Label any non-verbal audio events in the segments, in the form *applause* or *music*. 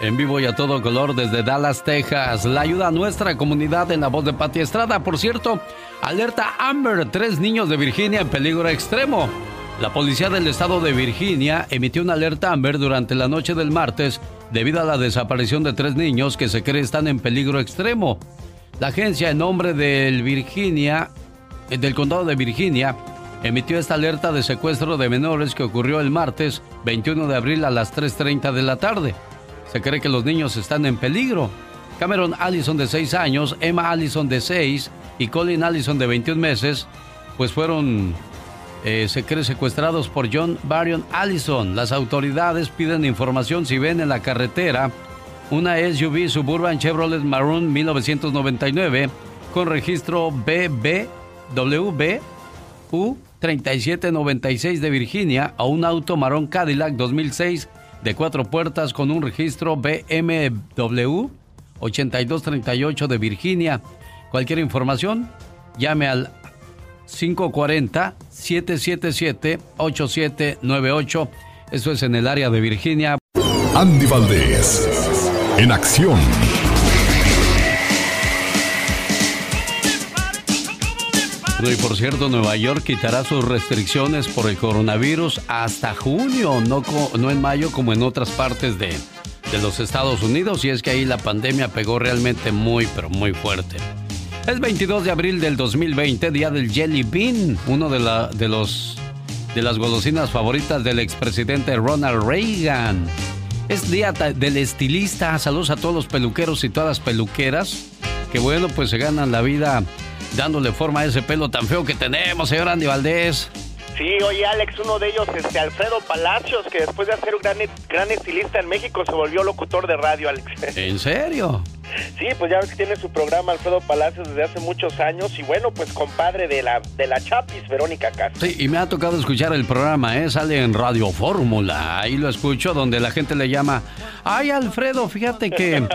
En vivo y a todo color desde Dallas, Texas. La ayuda a nuestra comunidad en la voz de Pati Estrada. Por cierto, alerta Amber, tres niños de Virginia en peligro extremo. La policía del estado de Virginia emitió una alerta Amber durante la noche del martes debido a la desaparición de tres niños que se cree están en peligro extremo. La agencia en nombre del Virginia, del condado de Virginia, emitió esta alerta de secuestro de menores que ocurrió el martes 21 de abril a las 3.30 de la tarde. Se cree que los niños están en peligro. Cameron Allison de 6 años, Emma Allison de 6 y Colin Allison de 21 meses, pues fueron, eh, se cree, secuestrados por John Barrion Allison. Las autoridades piden información si ven en la carretera una SUV Suburban Chevrolet Maroon 1999 con registro BBWU 3796 de Virginia o un auto marrón Cadillac 2006 de cuatro puertas con un registro BMW 8238 de Virginia. Cualquier información, llame al 540-777-8798. Eso es en el área de Virginia. Andy Valdés, en acción. Y por cierto, Nueva York quitará sus restricciones por el coronavirus hasta junio, no, no en mayo como en otras partes de, de los Estados Unidos. Y es que ahí la pandemia pegó realmente muy, pero muy fuerte. Es 22 de abril del 2020, día del Jelly Bean, uno de, la, de, los, de las golosinas favoritas del expresidente Ronald Reagan. Es día del estilista. Saludos a todos los peluqueros y todas las peluqueras que, bueno, pues se ganan la vida dándole forma a ese pelo tan feo que tenemos, señor Andy Valdés. Sí, oye Alex, uno de ellos, este Alfredo Palacios, que después de ser un gran, gran estilista en México se volvió locutor de radio, Alex. *laughs* ¿En serio? Sí, pues ya ves que tiene su programa Alfredo Palacios desde hace muchos años y bueno, pues compadre de la, de la Chapis, Verónica Castro. Sí, y me ha tocado escuchar el programa, ¿eh? Sale en Radio Fórmula, ahí lo escucho, donde la gente le llama, ay Alfredo, fíjate que,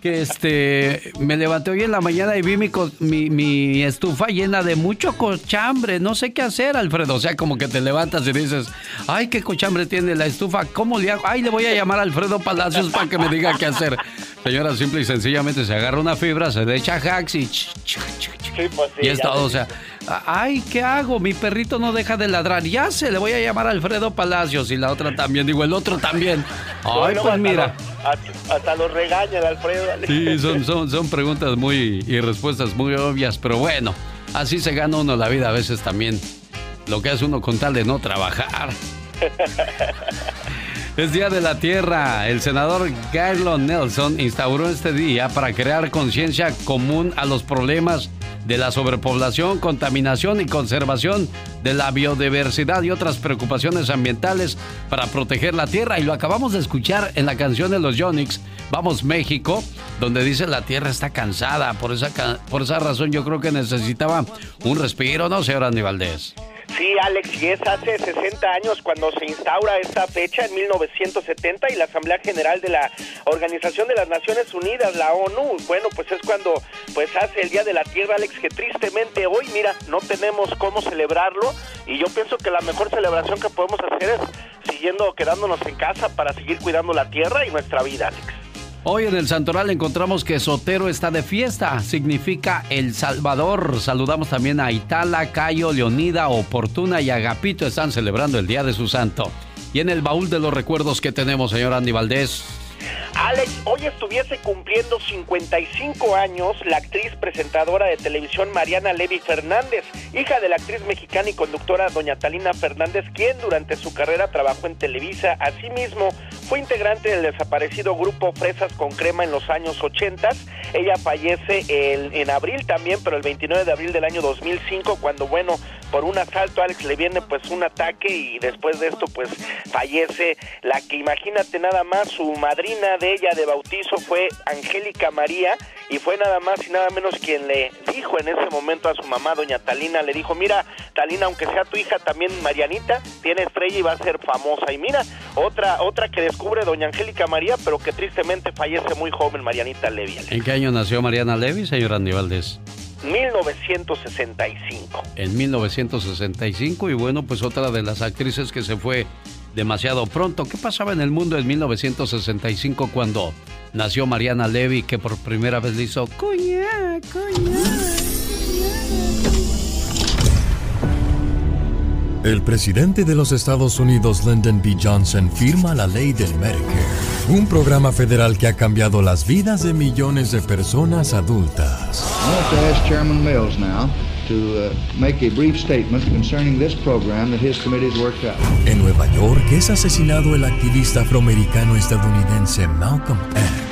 que este, me levanté hoy en la mañana y vi mi, mi, mi estufa llena de mucho cochambre, no sé qué hacer Alfredo, o sea, como que te levantas y dices, ay, qué cochambre tiene la estufa, ¿cómo le hago? Ay, le voy a llamar a Alfredo Palacios para que me diga qué hacer. Señora, simple y sencillamente se agarra una fibra, se le echa hacks y... Pues y es todo, o sea, ay, ¿qué hago? Mi perrito no deja de ladrar. Ya se le voy a llamar a Alfredo Palacios y la otra también, digo, el otro también. Ay, pues mira. hasta, los regaña el Alfredo. Sí, son, son, son preguntas muy y respuestas muy obvias, pero bueno, así se gana uno la vida a veces también. Lo que hace uno con tal de no trabajar. Es Día de la Tierra. El senador Garland Nelson instauró este día para crear conciencia común a los problemas de la sobrepoblación, contaminación y conservación de la biodiversidad y otras preocupaciones ambientales para proteger la tierra. Y lo acabamos de escuchar en la canción de los Yonix, Vamos México, donde dice la tierra está cansada. Por esa, por esa razón yo creo que necesitaba un respiro, ¿no, señor Aníbaldez? Sí, Alex, y es hace 60 años cuando se instaura esta fecha, en 1970, y la Asamblea General de la Organización de las Naciones Unidas, la ONU, bueno, pues es cuando pues hace el Día de la Tierra, Alex, que tristemente hoy, mira, no tenemos cómo celebrarlo, y yo pienso que la mejor celebración que podemos hacer es siguiendo quedándonos en casa para seguir cuidando la tierra y nuestra vida, Alex. Hoy en el Santoral encontramos que Sotero está de fiesta, significa El Salvador. Saludamos también a Itala, Cayo, Leonida, Oportuna y Agapito están celebrando el Día de su Santo. Y en el baúl de los recuerdos que tenemos, señor Andy Valdés. Alex, hoy estuviese cumpliendo 55 años la actriz presentadora de televisión Mariana Levy Fernández, hija de la actriz mexicana y conductora doña Talina Fernández, quien durante su carrera trabajó en Televisa. Asimismo, fue integrante del desaparecido grupo Fresas con Crema en los años 80. Ella fallece en abril también, pero el 29 de abril del año 2005, cuando, bueno, por un asalto Alex le viene pues un ataque y después de esto pues fallece la que imagínate nada más su madrina de ella de bautizo fue Angélica María y fue nada más y nada menos quien le dijo en ese momento a su mamá doña Talina le dijo mira Talina aunque sea tu hija también Marianita tiene estrella y va a ser famosa y mira otra otra que descubre doña Angélica María pero que tristemente fallece muy joven Marianita Levy. ¿En qué año nació Mariana Levy, señor Andy 1965. En 1965 y bueno, pues otra de las actrices que se fue demasiado pronto. ¿Qué pasaba en el mundo en 1965 cuando nació Mariana Levy que por primera vez le hizo cuña, cuña? El presidente de los Estados Unidos, Lyndon B. Johnson, firma la ley del Medicare, un programa federal que ha cambiado las vidas de millones de personas adultas. Chairman Mills now to uh, make a brief statement concerning this program that his committee has worked out. En Nueva York es asesinado el activista afroamericano estadounidense Malcolm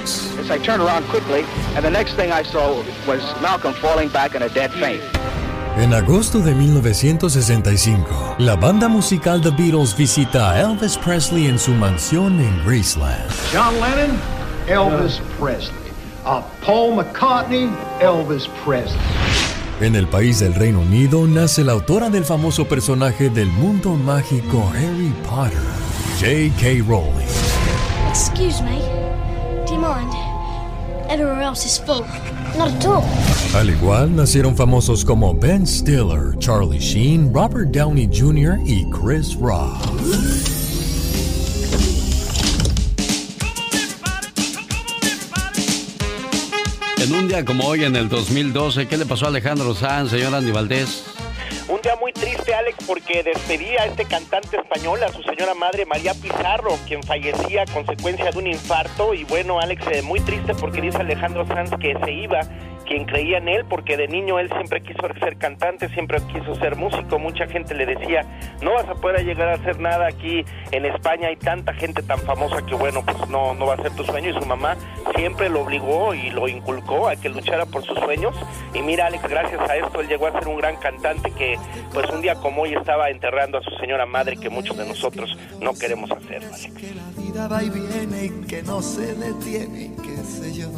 X. I turned around quickly, and the next thing I saw was Malcolm falling back in a dead faint. En agosto de 1965, la banda musical The Beatles visita a Elvis Presley en su mansión en Graceland. John Lennon, Elvis Presley. Uh, Paul McCartney, Elvis Presley. En el país del Reino Unido nace la autora del famoso personaje del mundo mágico Harry Potter, J.K. Rowling. Excuse me. Do you mind? Everywhere else is full. Not at all. Al igual nacieron famosos como Ben Stiller, Charlie Sheen, Robert Downey Jr. y Chris Rock. En un día como hoy, en el 2012, ¿qué le pasó a Alejandro Sanz, señora Andy Valdés? Un día muy triste, Alex, porque despedía a este cantante español, a su señora madre María Pizarro, quien fallecía a consecuencia de un infarto. Y bueno, Alex, eh, muy triste porque dice Alejandro Sanz que se iba quien creía en él, porque de niño él siempre quiso ser cantante, siempre quiso ser músico. Mucha gente le decía, no vas a poder llegar a hacer nada aquí en España, hay tanta gente tan famosa que bueno, pues no, no va a ser tu sueño. Y su mamá siempre lo obligó y lo inculcó a que luchara por sus sueños. Y mira, Alex, gracias a esto él llegó a ser un gran cantante que pues un día como hoy estaba enterrando a su señora madre que muchos de nosotros no queremos hacer, Alex. Que la vida va y viene que no se detiene, qué sé yo.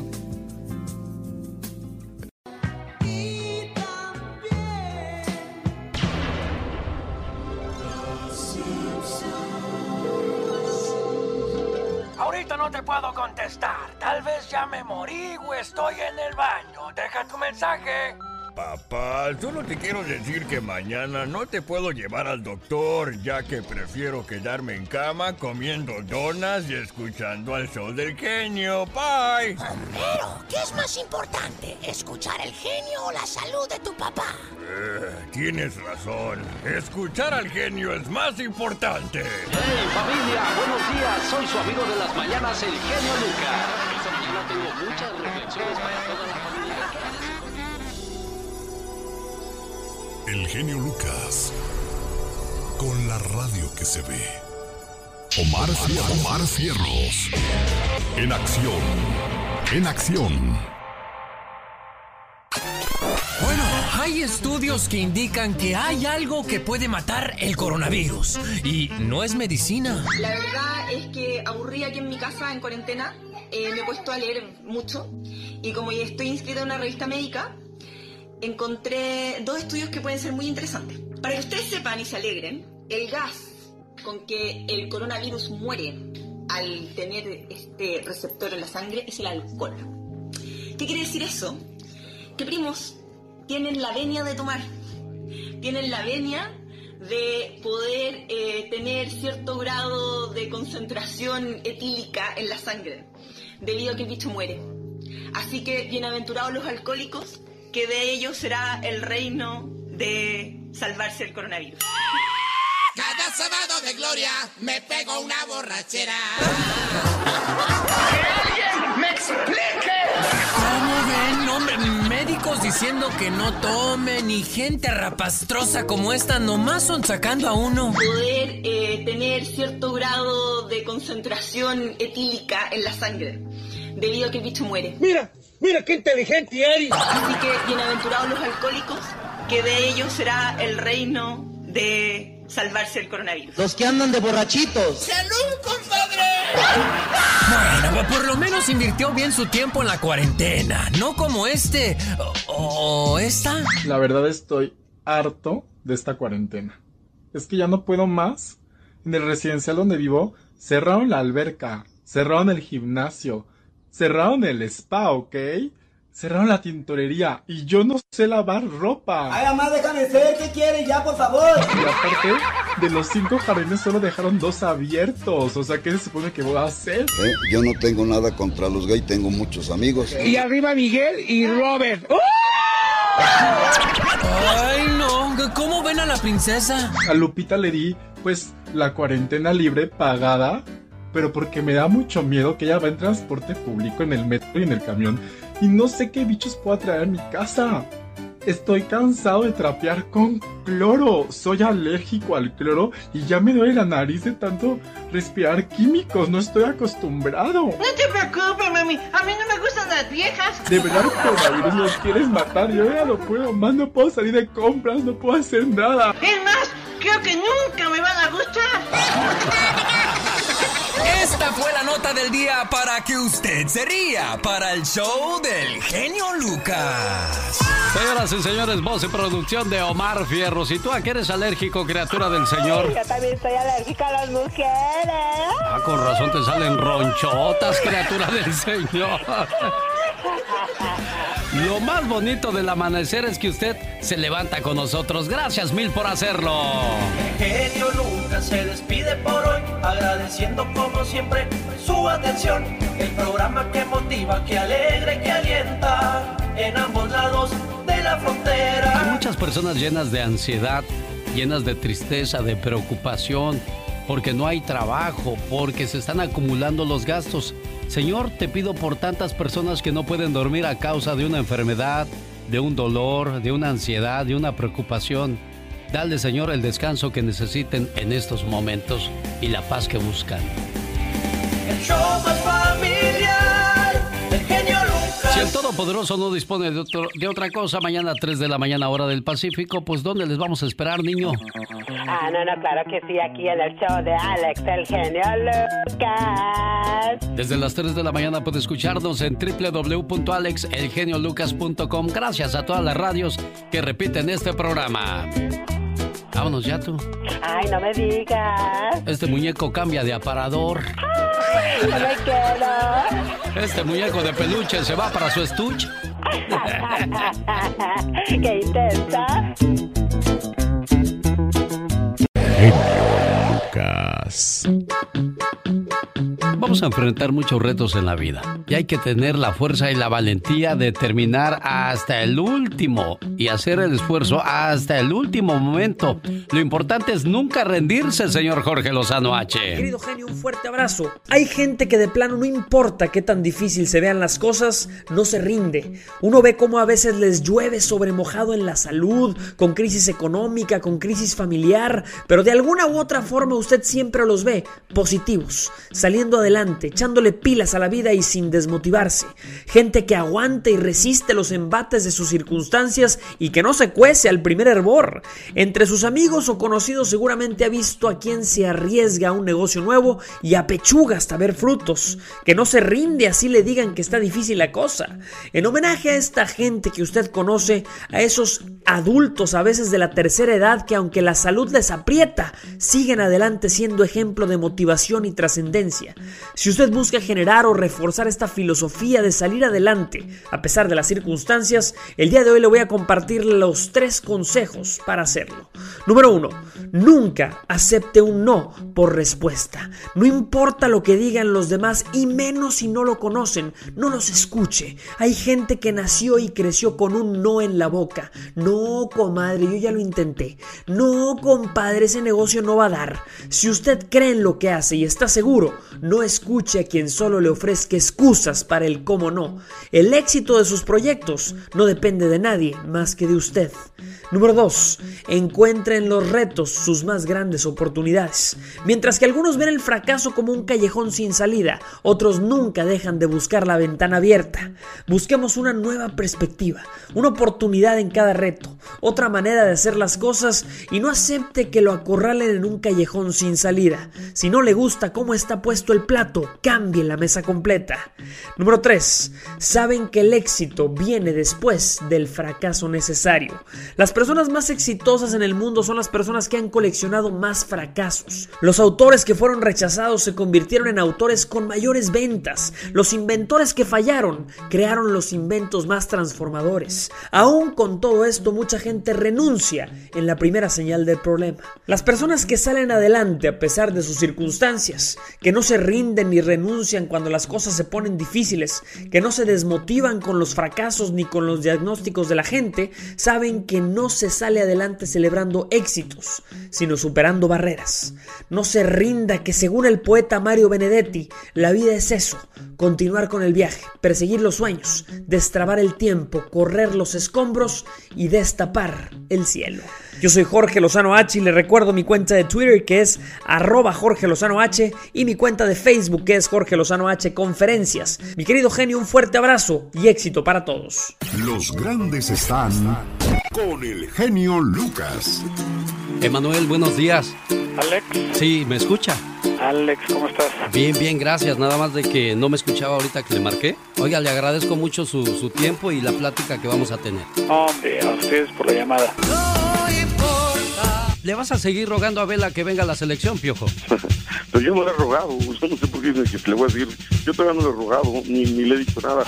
Ahorita no te puedo contestar. Tal vez ya me morí o estoy en el baño. Deja tu mensaje. Papá, solo te quiero decir que mañana no te puedo llevar al doctor, ya que prefiero quedarme en cama comiendo donas y escuchando al show del genio. Bye. Pero, ¿qué es más importante? ¿Escuchar el genio o la salud de tu papá? Eh, tienes razón. Escuchar al genio es más importante. ¡Hey, familia! Buenos días. Soy su amigo de las mañanas, el genio Lucas. Esta mañana tengo muchas reflexiones para toda la familia. El genio Lucas. Con la radio que se ve. Omar, Fierros. Omar Fierros. En acción. En acción. Bueno, hay estudios que indican que hay algo que puede matar el coronavirus. Y no es medicina. La verdad es que aburrí aquí en mi casa en cuarentena. eh, me he puesto a leer mucho. Y como ya estoy inscrita en una revista médica, encontré dos estudios que pueden ser muy interesantes. Para que ustedes sepan y se alegren, el gas con que el coronavirus muere al tener este receptor en la sangre es el alcohol. ¿Qué quiere decir eso? Que primos tienen la venia de tomar, tienen la venia de poder eh, tener cierto grado de concentración etílica en la sangre, debido a que el bicho muere. Así que bienaventurados los alcohólicos, que de ellos será el reino de salvarse el coronavirus. Cada sábado de gloria me pego una borrachera. ¡Que alguien me explique! ¿Cómo ven, hombre? Médicos diciendo que no tomen y gente rapastrosa como esta nomás son sacando a uno. Poder eh, tener cierto grado de concentración etílica en la sangre, debido a que el bicho muere. Mira, mira qué inteligente eres. Así que bienaventurados los alcohólicos, que de ellos será el reino de salvarse el coronavirus. Los que andan de borrachitos. ¡Salud, compadre! Bueno, pues por lo menos invirtió bien su tiempo en la cuarentena, no como este o, o esta. La verdad estoy harto de esta cuarentena. Es que ya no puedo más. En el residencial donde vivo, cerraron la alberca, cerraron el gimnasio, cerraron el spa, ¿ok? Cerraron la tintorería y yo no sé lavar ropa. Ay, mamá, déjame ser. ¿Qué quieres ya, por favor? Y aparte, De los cinco jardines solo dejaron dos abiertos. O sea, ¿qué se supone que voy a hacer? Eh, yo no tengo nada contra los gays, tengo muchos amigos. Y arriba Miguel y Robert. Ay, no. ¿Cómo ven a la princesa? A Lupita le di, pues, la cuarentena libre pagada. Pero porque me da mucho miedo que ella va en transporte público, en el metro y en el camión. Y no sé qué bichos puedo traer a mi casa. Estoy cansado de trapear con cloro. Soy alérgico al cloro y ya me duele la nariz de tanto respirar químicos. No estoy acostumbrado. No te preocupes, mami. A mí no me gustan las viejas. De verdad, coronavirus, nos quieres matar. Yo ya no puedo más. No puedo salir de compras. No puedo hacer nada. Es más, creo que nunca me van a gustar. *laughs* Esta fue la nota del día para que usted se ría para el show del genio Lucas. Señoras y señores, voz y producción de Omar Fierros. ¿Y tú a qué eres alérgico, criatura del Señor? yo también soy alérgica a las mujeres. Ah, con razón te salen ronchotas, criatura del Señor. Lo más bonito del amanecer es que usted se levanta con nosotros. Gracias mil por hacerlo. Genio Lucas se despide por hoy, agradeciendo como siempre su atención. El programa que motiva, que alegra y que alienta en ambos lados de la frontera. Hay muchas personas llenas de ansiedad, llenas de tristeza, de preocupación, porque no hay trabajo, porque se están acumulando los gastos. Señor, te pido por tantas personas que no pueden dormir a causa de una enfermedad, de un dolor, de una ansiedad, de una preocupación. Dale, Señor, el descanso que necesiten en estos momentos y la paz que buscan. El show más familiar, el genio Lucas. Si el Todopoderoso no dispone de, otro- de otra cosa, mañana a 3 de la mañana hora del Pacífico, pues ¿dónde les vamos a esperar, niño? Ah, no, no, claro que sí, aquí en el show de Alex, el genio Lucas. Desde las 3 de la mañana puede escucharnos en www.alexelgeniolucas.com. Gracias a todas las radios que repiten este programa. Vámonos ya tú. Ay, no me digas. Este muñeco cambia de aparador. Ay, no me quedo. Este muñeco de peluche se va para su estuche. *laughs* Qué intensa. Vamos a enfrentar muchos retos en la vida y hay que tener la fuerza y la valentía de terminar hasta el último y hacer el esfuerzo hasta el último momento. Lo importante es nunca rendirse, señor Jorge Lozano H. Querido genio, un fuerte abrazo. Hay gente que de plano no importa qué tan difícil se vean las cosas, no se rinde. Uno ve cómo a veces les llueve sobre mojado en la salud, con crisis económica, con crisis familiar, pero de alguna u otra forma usted siempre los ve positivos, saliendo adelante, echándole pilas a la vida y sin desmotivarse. Gente que aguanta y resiste los embates de sus circunstancias y que no se cuece al primer hervor. Entre sus amigos o conocidos seguramente ha visto a quien se arriesga a un negocio nuevo y apechuga hasta ver frutos, que no se rinde así le digan que está difícil la cosa. En homenaje a esta gente que usted conoce, a esos adultos a veces de la tercera edad que aunque la salud les aprieta, siguen adelante siendo ejemplo de motivación y trascendencia. Si usted busca generar o reforzar esta filosofía de salir adelante a pesar de las circunstancias, el día de hoy le voy a compartir los tres consejos para hacerlo. Número uno, nunca acepte un no por respuesta. No importa lo que digan los demás y menos si no lo conocen, no los escuche. Hay gente que nació y creció con un no en la boca. No, comadre, yo ya lo intenté. No, compadre, ese negocio no va a dar. Si usted cree en lo que hace y está seguro, no escuche a quien solo le ofrezca excusas para el cómo no. El éxito de sus proyectos no depende de nadie más que de usted. Número 2. Encuentre en los retos sus más grandes oportunidades. Mientras que algunos ven el fracaso como un callejón sin salida, otros nunca dejan de buscar la ventana abierta. Busquemos una nueva perspectiva, una oportunidad en cada reto, otra manera de hacer las cosas y no acepte que lo acorralen en un callejón sin salida. Si no le gusta cómo está puesto el plato, plato cambie la mesa completa. Número 3. Saben que el éxito viene después del fracaso necesario. Las personas más exitosas en el mundo son las personas que han coleccionado más fracasos. Los autores que fueron rechazados se convirtieron en autores con mayores ventas. Los inventores que fallaron crearon los inventos más transformadores. Aún con todo esto, mucha gente renuncia en la primera señal del problema. Las personas que salen adelante a pesar de sus circunstancias, que no se rinden ni renuncian cuando las cosas se ponen difíciles, que no se desmotivan con los fracasos ni con los diagnósticos de la gente, saben que no se sale adelante celebrando éxitos, sino superando barreras. No se rinda que según el poeta Mario Benedetti, la vida es eso, continuar con el viaje, perseguir los sueños, destrabar el tiempo, correr los escombros y destapar el cielo. Yo soy Jorge Lozano H y le recuerdo mi cuenta de Twitter que es arroba Jorge Lozano H y mi cuenta de Facebook que es Jorge Lozano H Conferencias. Mi querido genio, un fuerte abrazo y éxito para todos. Los grandes están con el genio Lucas. Emanuel, buenos días. Alex. Sí, ¿me escucha? Alex, ¿cómo estás? Bien, bien, gracias. Nada más de que no me escuchaba ahorita que le marqué. Oiga, le agradezco mucho su, su tiempo y la plática que vamos a tener. Hombre, a ustedes por la llamada. ¿Le vas a seguir rogando a Vela que venga a la selección, Piojo? *laughs* Pero yo no le he rogado. Usted no sé por qué dice que le voy a decir. Yo todavía no le he rogado, ni, ni le he dicho nada.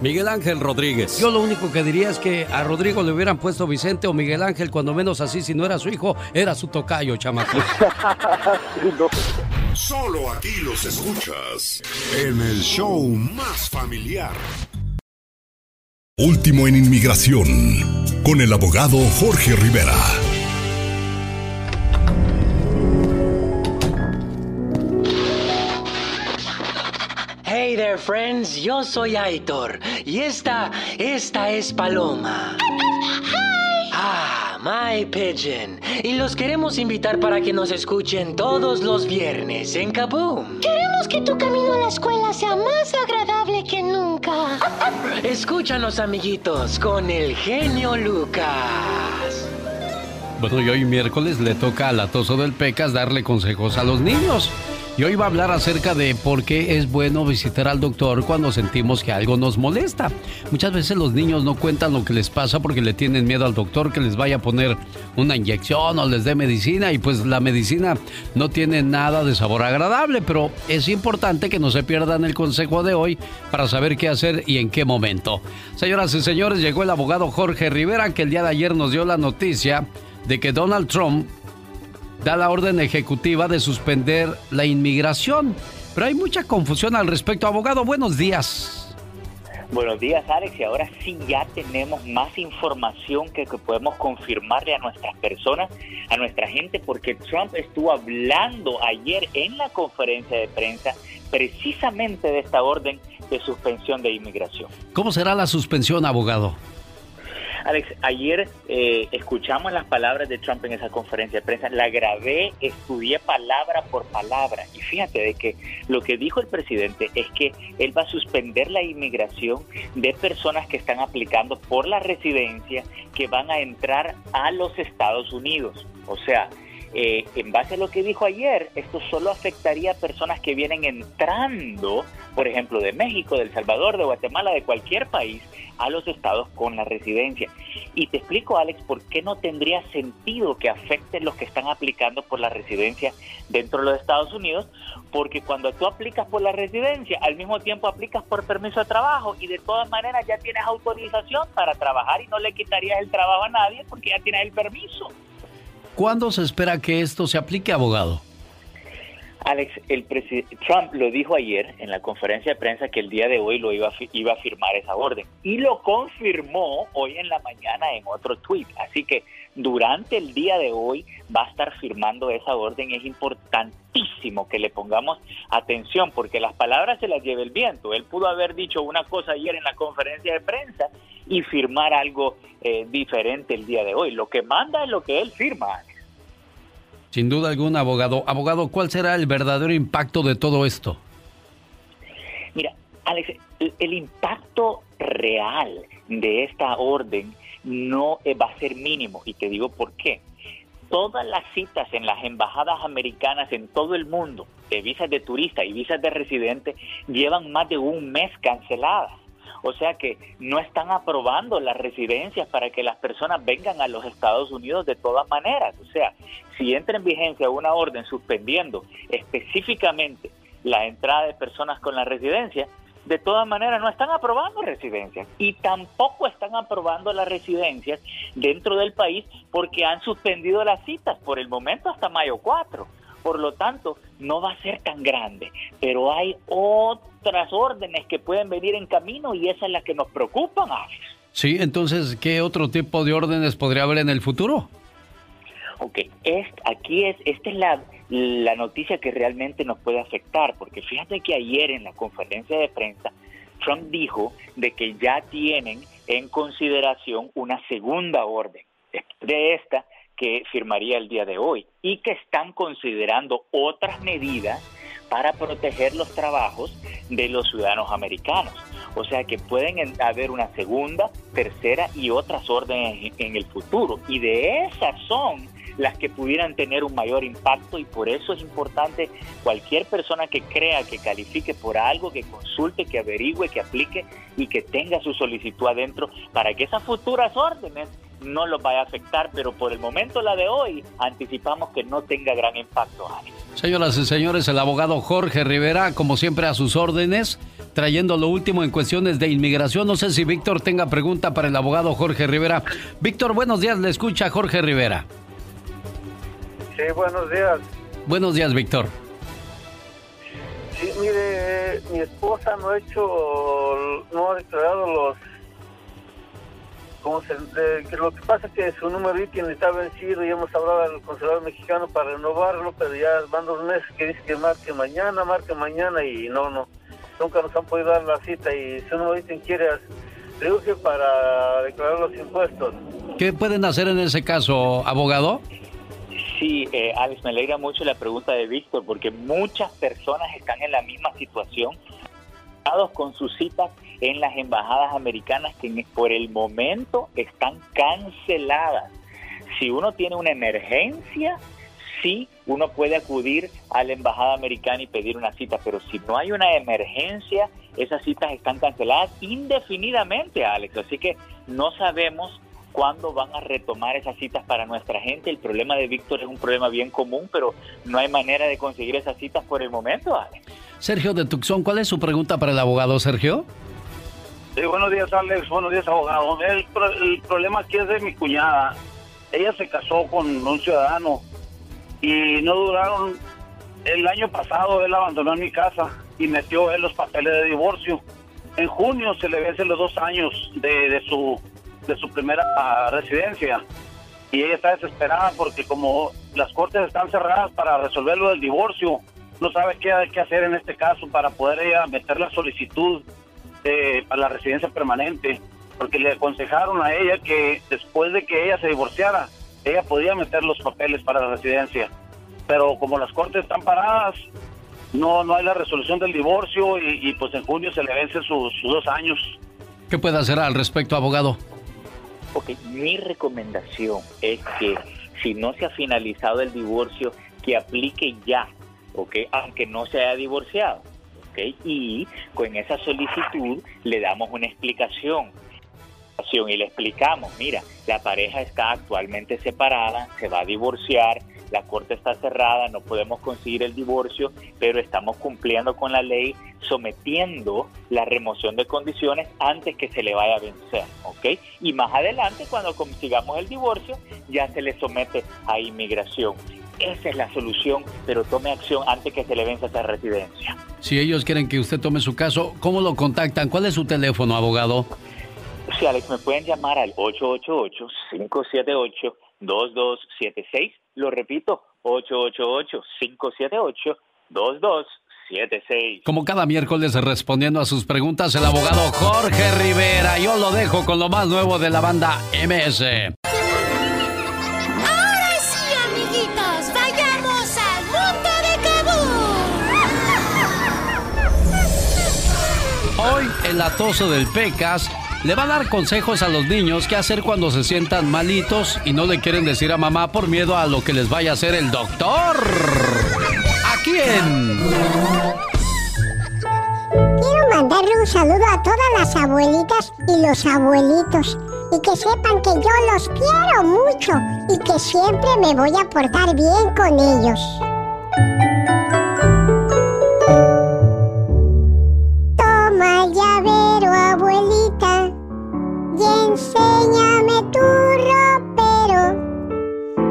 Miguel Ángel Rodríguez. Yo lo único que diría es que a Rodrigo le hubieran puesto Vicente o Miguel Ángel, cuando menos así, si no era su hijo, era su tocayo, chamaco. *laughs* Solo aquí los escuchas en el show más familiar. Último en inmigración, con el abogado Jorge Rivera. Hey there, friends. Yo soy Aitor. Y esta, esta es Paloma. Ah, My Pigeon. Y los queremos invitar para que nos escuchen todos los viernes en Kaboom. Queremos que tu camino a la escuela sea más agradable que nunca. Escúchanos, amiguitos, con el genio Lucas. Bueno, y hoy miércoles le toca al atoso del Pecas darle consejos a los niños. Y hoy va a hablar acerca de por qué es bueno visitar al doctor cuando sentimos que algo nos molesta. Muchas veces los niños no cuentan lo que les pasa porque le tienen miedo al doctor que les vaya a poner una inyección o les dé medicina y pues la medicina no tiene nada de sabor agradable, pero es importante que no se pierdan el consejo de hoy para saber qué hacer y en qué momento. Señoras y señores, llegó el abogado Jorge Rivera que el día de ayer nos dio la noticia de que Donald Trump da la orden ejecutiva de suspender la inmigración. Pero hay mucha confusión al respecto. Abogado, buenos días. Buenos días, Alex. Y ahora sí ya tenemos más información que, que podemos confirmarle a nuestras personas, a nuestra gente, porque Trump estuvo hablando ayer en la conferencia de prensa precisamente de esta orden de suspensión de inmigración. ¿Cómo será la suspensión, abogado? Alex, ayer eh, escuchamos las palabras de Trump en esa conferencia de prensa, la grabé, estudié palabra por palabra y fíjate de que lo que dijo el presidente es que él va a suspender la inmigración de personas que están aplicando por la residencia que van a entrar a los Estados Unidos. O sea, eh, en base a lo que dijo ayer, esto solo afectaría a personas que vienen entrando, por ejemplo, de México, de El Salvador, de Guatemala, de cualquier país, a los estados con la residencia. Y te explico, Alex, por qué no tendría sentido que afecten los que están aplicando por la residencia dentro de los Estados Unidos, porque cuando tú aplicas por la residencia, al mismo tiempo aplicas por permiso de trabajo y de todas maneras ya tienes autorización para trabajar y no le quitarías el trabajo a nadie porque ya tienes el permiso. ¿Cuándo se espera que esto se aplique, abogado? Alex, el Trump lo dijo ayer en la conferencia de prensa que el día de hoy lo iba a, iba a firmar esa orden y lo confirmó hoy en la mañana en otro tweet. Así que durante el día de hoy va a estar firmando esa orden. Es importantísimo que le pongamos atención porque las palabras se las lleva el viento. Él pudo haber dicho una cosa ayer en la conferencia de prensa y firmar algo eh, diferente el día de hoy. Lo que manda es lo que él firma. Sin duda alguna, abogado. Abogado, ¿cuál será el verdadero impacto de todo esto? Mira, Alex, el, el impacto real de esta orden no eh, va a ser mínimo y te digo por qué. Todas las citas en las embajadas americanas en todo el mundo de visas de turista y visas de residente llevan más de un mes canceladas. O sea que no están aprobando las residencias para que las personas vengan a los Estados Unidos de todas maneras. O sea, si entra en vigencia una orden suspendiendo específicamente la entrada de personas con la residencia, de todas maneras no están aprobando residencias y tampoco están aprobando las residencias dentro del país porque han suspendido las citas por el momento hasta mayo 4. Por lo tanto, no va a ser tan grande, pero hay otras órdenes que pueden venir en camino y esas es las que nos preocupan, Alex. Sí, entonces, ¿qué otro tipo de órdenes podría haber en el futuro? Ok, es, aquí es, esta es la, la noticia que realmente nos puede afectar, porque fíjate que ayer en la conferencia de prensa, Trump dijo de que ya tienen en consideración una segunda orden. De esta, que firmaría el día de hoy y que están considerando otras medidas para proteger los trabajos de los ciudadanos americanos. O sea que pueden haber una segunda, tercera y otras órdenes en el futuro. Y de esas son las que pudieran tener un mayor impacto y por eso es importante cualquier persona que crea que califique por algo, que consulte, que averigüe, que aplique y que tenga su solicitud adentro para que esas futuras órdenes no los vaya a afectar, pero por el momento la de hoy anticipamos que no tenga gran impacto. Señoras y señores, el abogado Jorge Rivera, como siempre a sus órdenes, trayendo lo último en cuestiones de inmigración. No sé si Víctor tenga pregunta para el abogado Jorge Rivera. Víctor, buenos días, le escucha Jorge Rivera. Sí, buenos días. Buenos días, Víctor. Sí, mire, mi esposa no ha hecho, no ha declarado los como se, lo que pasa es que su número ITIN está vencido y hemos hablado al consulado mexicano para renovarlo, pero ya van dos meses que dice que marque mañana, marque mañana y no, no, nunca nos han podido dar la cita y su número ITIN quiere urge para declarar los impuestos. ¿Qué pueden hacer en ese caso, abogado? Sí, eh, Alex, me alegra mucho la pregunta de Víctor porque muchas personas están en la misma situación con sus citas en las embajadas americanas que por el momento están canceladas. Si uno tiene una emergencia, sí, uno puede acudir a la embajada americana y pedir una cita, pero si no hay una emergencia, esas citas están canceladas indefinidamente, Alex. Así que no sabemos cuándo van a retomar esas citas para nuestra gente. El problema de Víctor es un problema bien común, pero no hay manera de conseguir esas citas por el momento, Alex. Sergio de Tucson, ¿cuál es su pregunta para el abogado, Sergio? Buenos días, Alex. Buenos días, abogado. El, problema aquí es de mi cuñada. Ella se casó con un ciudadano y no duraron. El año pasado él abandonó mi casa y metió él los papeles de divorcio. En junio se le vencen los dos años de, de su de su primera residencia y ella está desesperada porque como las cortes están cerradas para resolver lo del divorcio, no sabe qué, qué hacer en este caso para poder ella meter la solicitud para la residencia permanente, porque le aconsejaron a ella que después de que ella se divorciara, ella podía meter los papeles para la residencia. Pero como las cortes están paradas, no, no hay la resolución del divorcio y, pues en junio se le vencen sus, sus dos años. ¿Qué puede hacer al respecto, abogado? Ok, mi recomendación es que si no se ha finalizado el divorcio, que aplique ya, ok, aunque no se haya divorciado, y con esa solicitud le damos una explicación y le explicamos, mira, la pareja está actualmente separada, se va a divorciar, la corte está cerrada, no podemos conseguir el divorcio, pero estamos cumpliendo con la ley, sometiendo la remoción de condiciones antes que se le vaya a vencer, ¿ok? Y más adelante, cuando consigamos el divorcio, ya se le somete a inmigración. Esa es la solución, pero tome acción antes que se le vence esa residencia. Si ellos quieren que usted tome su caso, ¿cómo lo contactan? ¿Cuál es su teléfono, abogado? Sí, Alex, me pueden llamar al 888-578-2276 lo repito, 888-578-2276. Como cada miércoles respondiendo a sus preguntas, el abogado Jorge Rivera. Yo lo dejo con lo más nuevo de la banda MS. Hoy el atoso del Pecas le va a dar consejos a los niños qué hacer cuando se sientan malitos y no le quieren decir a mamá por miedo a lo que les vaya a hacer el doctor quién? Quiero mandarle un saludo a todas las abuelitas y los abuelitos. Y que sepan que yo los quiero mucho y que siempre me voy a portar bien con ellos. Llavero, abuelita, y enséñame tu ropero.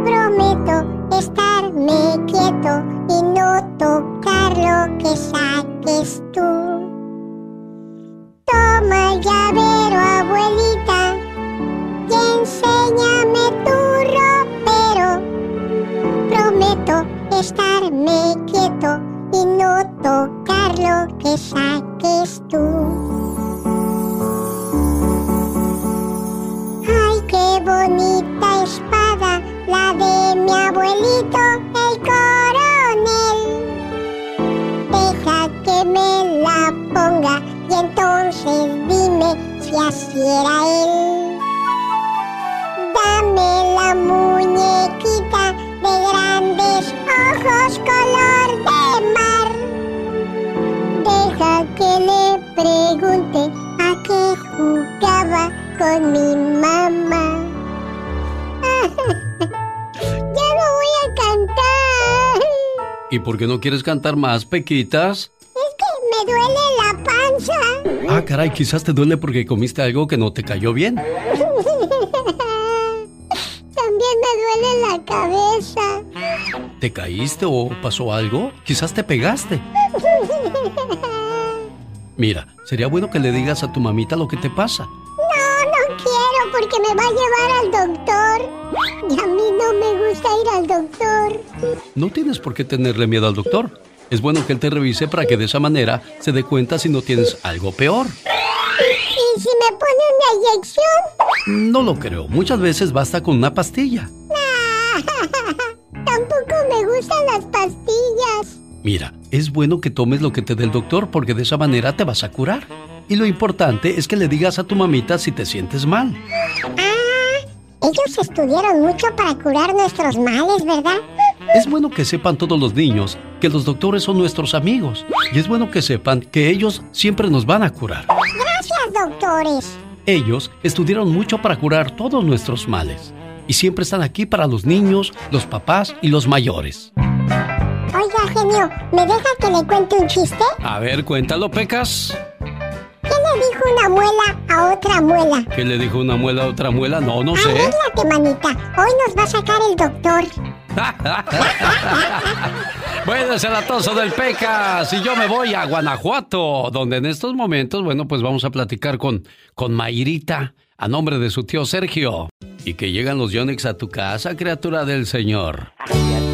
Prometo estarme quieto y no tocar lo que saques tú. Toma el llavero, abuelita, y enséñame tu ropero. Prometo estarme quieto y no tocar lo que saques tú. Ay, qué bonita espada, la de mi abuelito, el coronel. Deja que me la ponga y entonces dime si así era él. Con mi mamá. *laughs* ya no voy a cantar. ¿Y por qué no quieres cantar más, Pequitas? Es que me duele la panza. Ah, caray, quizás te duele porque comiste algo que no te cayó bien. *laughs* También me duele la cabeza. ¿Te caíste o pasó algo? Quizás te pegaste. *laughs* Mira, sería bueno que le digas a tu mamita lo que te pasa. Porque me va a llevar al doctor. Y a mí no me gusta ir al doctor. No tienes por qué tenerle miedo al doctor. Es bueno que él te revise para que de esa manera se dé cuenta si no tienes algo peor. ¿Y si me pone una inyección? No lo creo. Muchas veces basta con una pastilla. *laughs* Tampoco me gustan las pastillas. Mira, es bueno que tomes lo que te dé el doctor porque de esa manera te vas a curar. Y lo importante es que le digas a tu mamita si te sientes mal. Ah, ellos estudiaron mucho para curar nuestros males, ¿verdad? Es bueno que sepan todos los niños que los doctores son nuestros amigos. Y es bueno que sepan que ellos siempre nos van a curar. Gracias, doctores. Ellos estudiaron mucho para curar todos nuestros males. Y siempre están aquí para los niños, los papás y los mayores. Oiga, genio, ¿me deja que le cuente un chiste? A ver, cuéntalo, Pecas. ¿Qué le dijo una muela a otra muela? ¿Qué le dijo una muela a otra muela? No, no sé. Arréglate, manita. Hoy nos va a sacar el doctor. *laughs* bueno, es el atoso del Pecas y yo me voy a Guanajuato, donde en estos momentos, bueno, pues vamos a platicar con, con Mayrita a nombre de su tío Sergio. Y que llegan los Yonex a tu casa, criatura del Señor. Ay,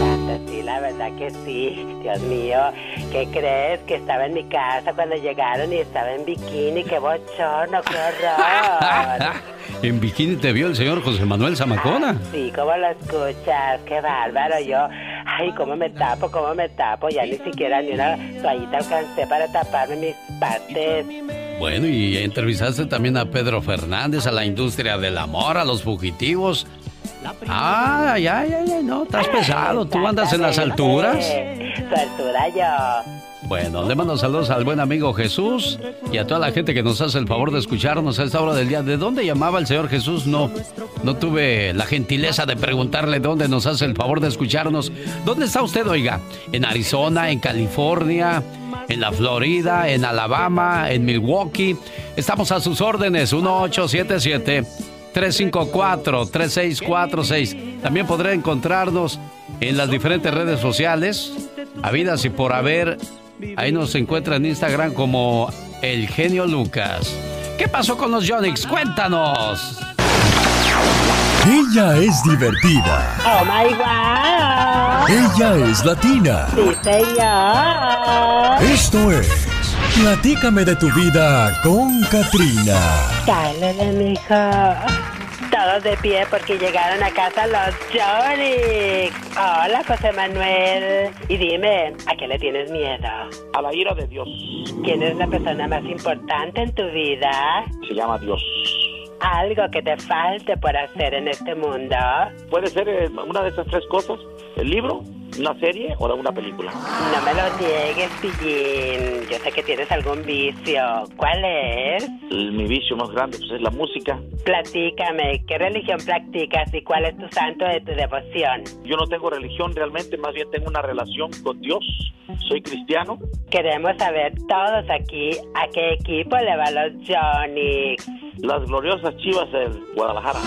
sí, la verdad que sí. Dios mío, ¿qué crees? Que estaba en mi casa cuando llegaron y estaba en bikini. ¡Qué bochorno, qué horror! *laughs* en bikini te vio el señor José Manuel Zamacona. Sí, ¿cómo lo escuchas? ¡Qué bárbaro! Yo, ay, ¿cómo me tapo? ¿Cómo me tapo? Ya ni siquiera ni una toallita alcancé para taparme mis partes. Bueno, y entrevistaste también a Pedro Fernández, a la industria del amor, a los fugitivos. Ay, ay, ay, ay, no, estás pesado. ¿Tú andas en las alturas? Su altura yo. Bueno, le mando saludos al buen amigo Jesús y a toda la gente que nos hace el favor de escucharnos a esta hora del día. ¿De dónde llamaba el Señor Jesús? No, no tuve la gentileza de preguntarle dónde nos hace el favor de escucharnos. ¿Dónde está usted, oiga? ¿En Arizona, en California, en la Florida, en Alabama, en Milwaukee? Estamos a sus órdenes, 1877. 354-3646. También podrá encontrarnos en las diferentes redes sociales, habidas y por haber. Ahí nos encuentra en Instagram como El Genio Lucas. ¿Qué pasó con los Yonix? Cuéntanos. Ella es divertida. Oh my God. Ella es latina. Sí, señor. Esto es Platícame de tu vida con Katrina. Cálele, mijo. Todos de pie porque llegaron a casa los Johnny. Hola, José Manuel. Y dime, ¿a qué le tienes miedo? A la ira de Dios. ¿Quién es la persona más importante en tu vida? Se llama Dios. Algo que te falte por hacer en este mundo. Puede ser eh, una de esas tres cosas. El libro, ¿Una serie o una película? No me lo niegues, Pillín. Yo sé que tienes algún vicio. ¿Cuál es? Mi vicio más grande pues, es la música. Platícame, ¿qué religión practicas y cuál es tu santo de tu devoción? Yo no tengo religión realmente, más bien tengo una relación con Dios. Soy cristiano. Queremos saber todos aquí a qué equipo le va los Johnny. Las gloriosas chivas del Guadalajara.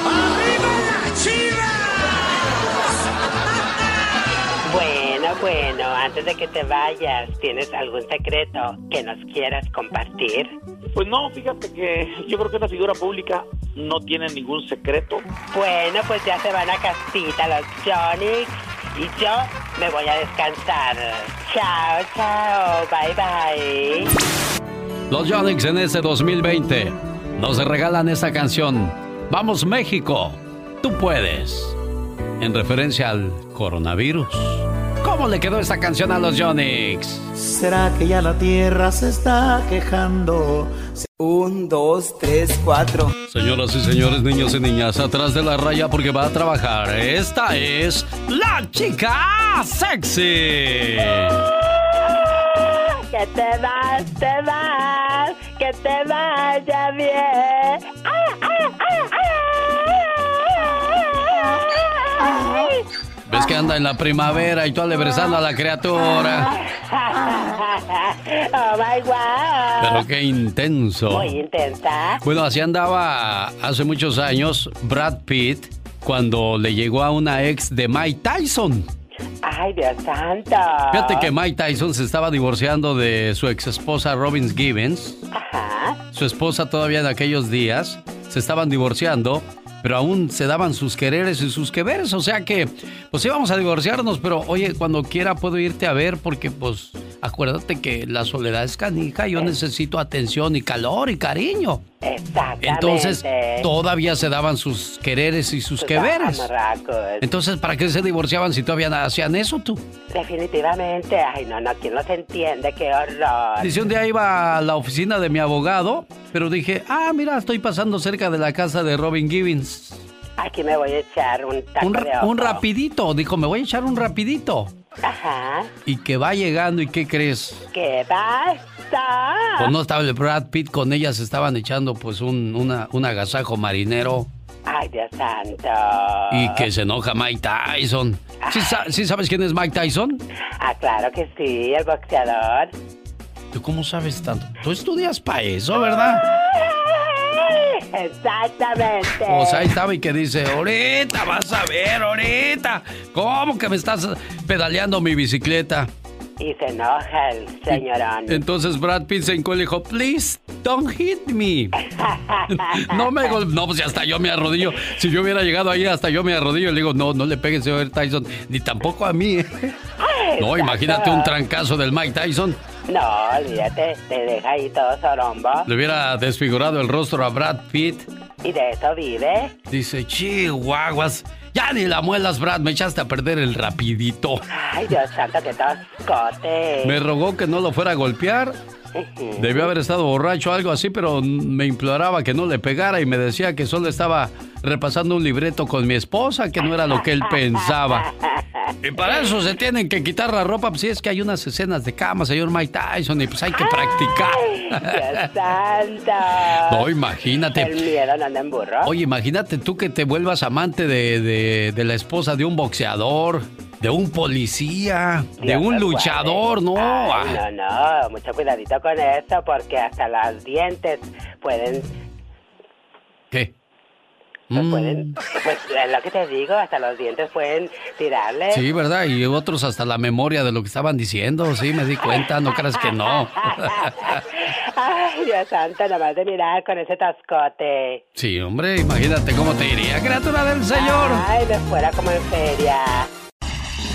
Bueno, bueno, antes de que te vayas, ¿tienes algún secreto que nos quieras compartir? Pues no, fíjate que yo creo que una figura pública no tiene ningún secreto. Bueno, pues ya se van a casita los Johnny y yo me voy a descansar. Chao, chao, bye bye. Los Jonix en este 2020 nos regalan esta canción. Vamos México, tú puedes. En referencia al coronavirus. ¿Cómo le quedó esta canción a los Jonix? ¿Será que ya la tierra se está quejando? Un, dos, tres, cuatro. Señoras y señores, niños y niñas, atrás de la raya porque va a trabajar. Esta es la chica sexy. Que te vas, te vas, que te vaya bien. ¡Ah, ah, ah, ¿Ves que anda en la primavera y tú alebrezando a la criatura? *laughs* Oh my God. Pero qué intenso. Muy intensa. Bueno, así andaba hace muchos años Brad Pitt cuando le llegó a una ex de Mike Tyson. Ay, Dios santo. Fíjate que Mike Tyson se estaba divorciando de su ex esposa Robin Givens. Ajá. Su esposa todavía en aquellos días se estaban divorciando, pero aún se daban sus quereres y sus queveres. O sea que, pues íbamos a divorciarnos, pero oye, cuando quiera puedo irte a ver porque, pues, acuérdate que la soledad es canija. Yo necesito atención y calor y cariño. Exactamente. Entonces, todavía se daban sus quereres y sus queveres. Entonces, ¿para qué se divorciaban si todavía hacían eso tú? Definitivamente. Ay, no, no, ¿quién los entiende? Qué horror. Dice, un día iba a la oficina de mi abogado, pero dije, ah, mira, estoy pasando cerca de la casa de Robin Givens. Aquí me voy a echar un taco Un, de ojo. un rapidito, dijo, me voy a echar un rapidito. Ajá. Y que va llegando, ¿y qué crees? ¿Qué pasa? Pues no estaba el Brad Pitt con ella, se estaban echando pues un, una, un agasajo marinero. Ay, Dios santo. Y que se enoja Mike Tyson. ¿Sí, sa- sí sabes quién es Mike Tyson? Ah, claro que sí, el boxeador. ¿Tú cómo sabes tanto? Tú estudias para eso, ¿verdad? Exactamente. Pues ahí estaba y que dice, ahorita vas a ver, ahorita. ¿Cómo que me estás pedaleando mi bicicleta? Y se enoja el señorón. Entonces Brad Pitt se hincó y le dijo, please, don't hit me. *laughs* no me gol- No, pues hasta yo me arrodillo. Si yo hubiera llegado ahí, hasta yo me arrodillo. Le digo, no, no le pegues, señor Tyson, ni tampoco a mí. ¿eh?". No, imagínate un trancazo del Mike Tyson. No, olvídate, te deja ahí todo sorombo. Le hubiera desfigurado el rostro a Brad Pitt. Y de eso vive. Dice, chihuahuas, ya ni la muelas, Brad, me echaste a perder el rapidito. Ay, Dios santo, que toscote. Me rogó que no lo fuera a golpear. *laughs* Debió haber estado borracho o algo así, pero me imploraba que no le pegara y me decía que solo estaba repasando un libreto con mi esposa, que no era lo que él pensaba. Y para eso se tienen que quitar la ropa, pues si es que hay unas escenas de cama, señor Mike Tyson, y pues hay que practicar. *laughs* santo. No, imagínate. El miedo no anda en burro. Oye, imagínate tú que te vuelvas amante de, de- de la esposa de un boxeador, de un policía, de un luchador, no. Ay, Ah, no, no, mucho cuidadito con eso porque hasta los dientes pueden, ¿Qué? pues, Mm, pueden, pues es lo que te digo, hasta los dientes pueden tirarle. Sí, ¿verdad? Y otros hasta la memoria de lo que estaban diciendo, sí, me di cuenta, no creas que no. *laughs* Ay, Dios santo, nomás de mirar con ese tascote. Sí, hombre, imagínate cómo te iría, criatura del Señor. Ay, me fuera como en feria.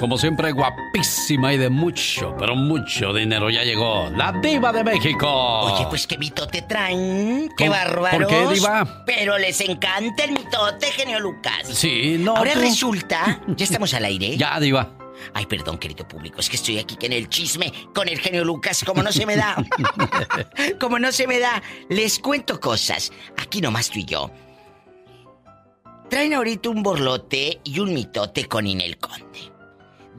Como siempre, guapísima y de mucho, pero mucho dinero. Ya llegó la diva de México. Oye, pues qué mitote traen. Qué ¿Cómo? bárbaros. ¿Por qué, diva? Pero les encanta el mitote, genio Lucas. Sí, no. Ahora tú- resulta. *laughs* ¿Ya estamos al aire? Ya, diva. Ay, perdón, querido público, es que estoy aquí en el chisme con el genio Lucas, como no se me da. *laughs* como no se me da, les cuento cosas. Aquí nomás tú y yo. Traen ahorita un borlote y un mitote con Inel Conde.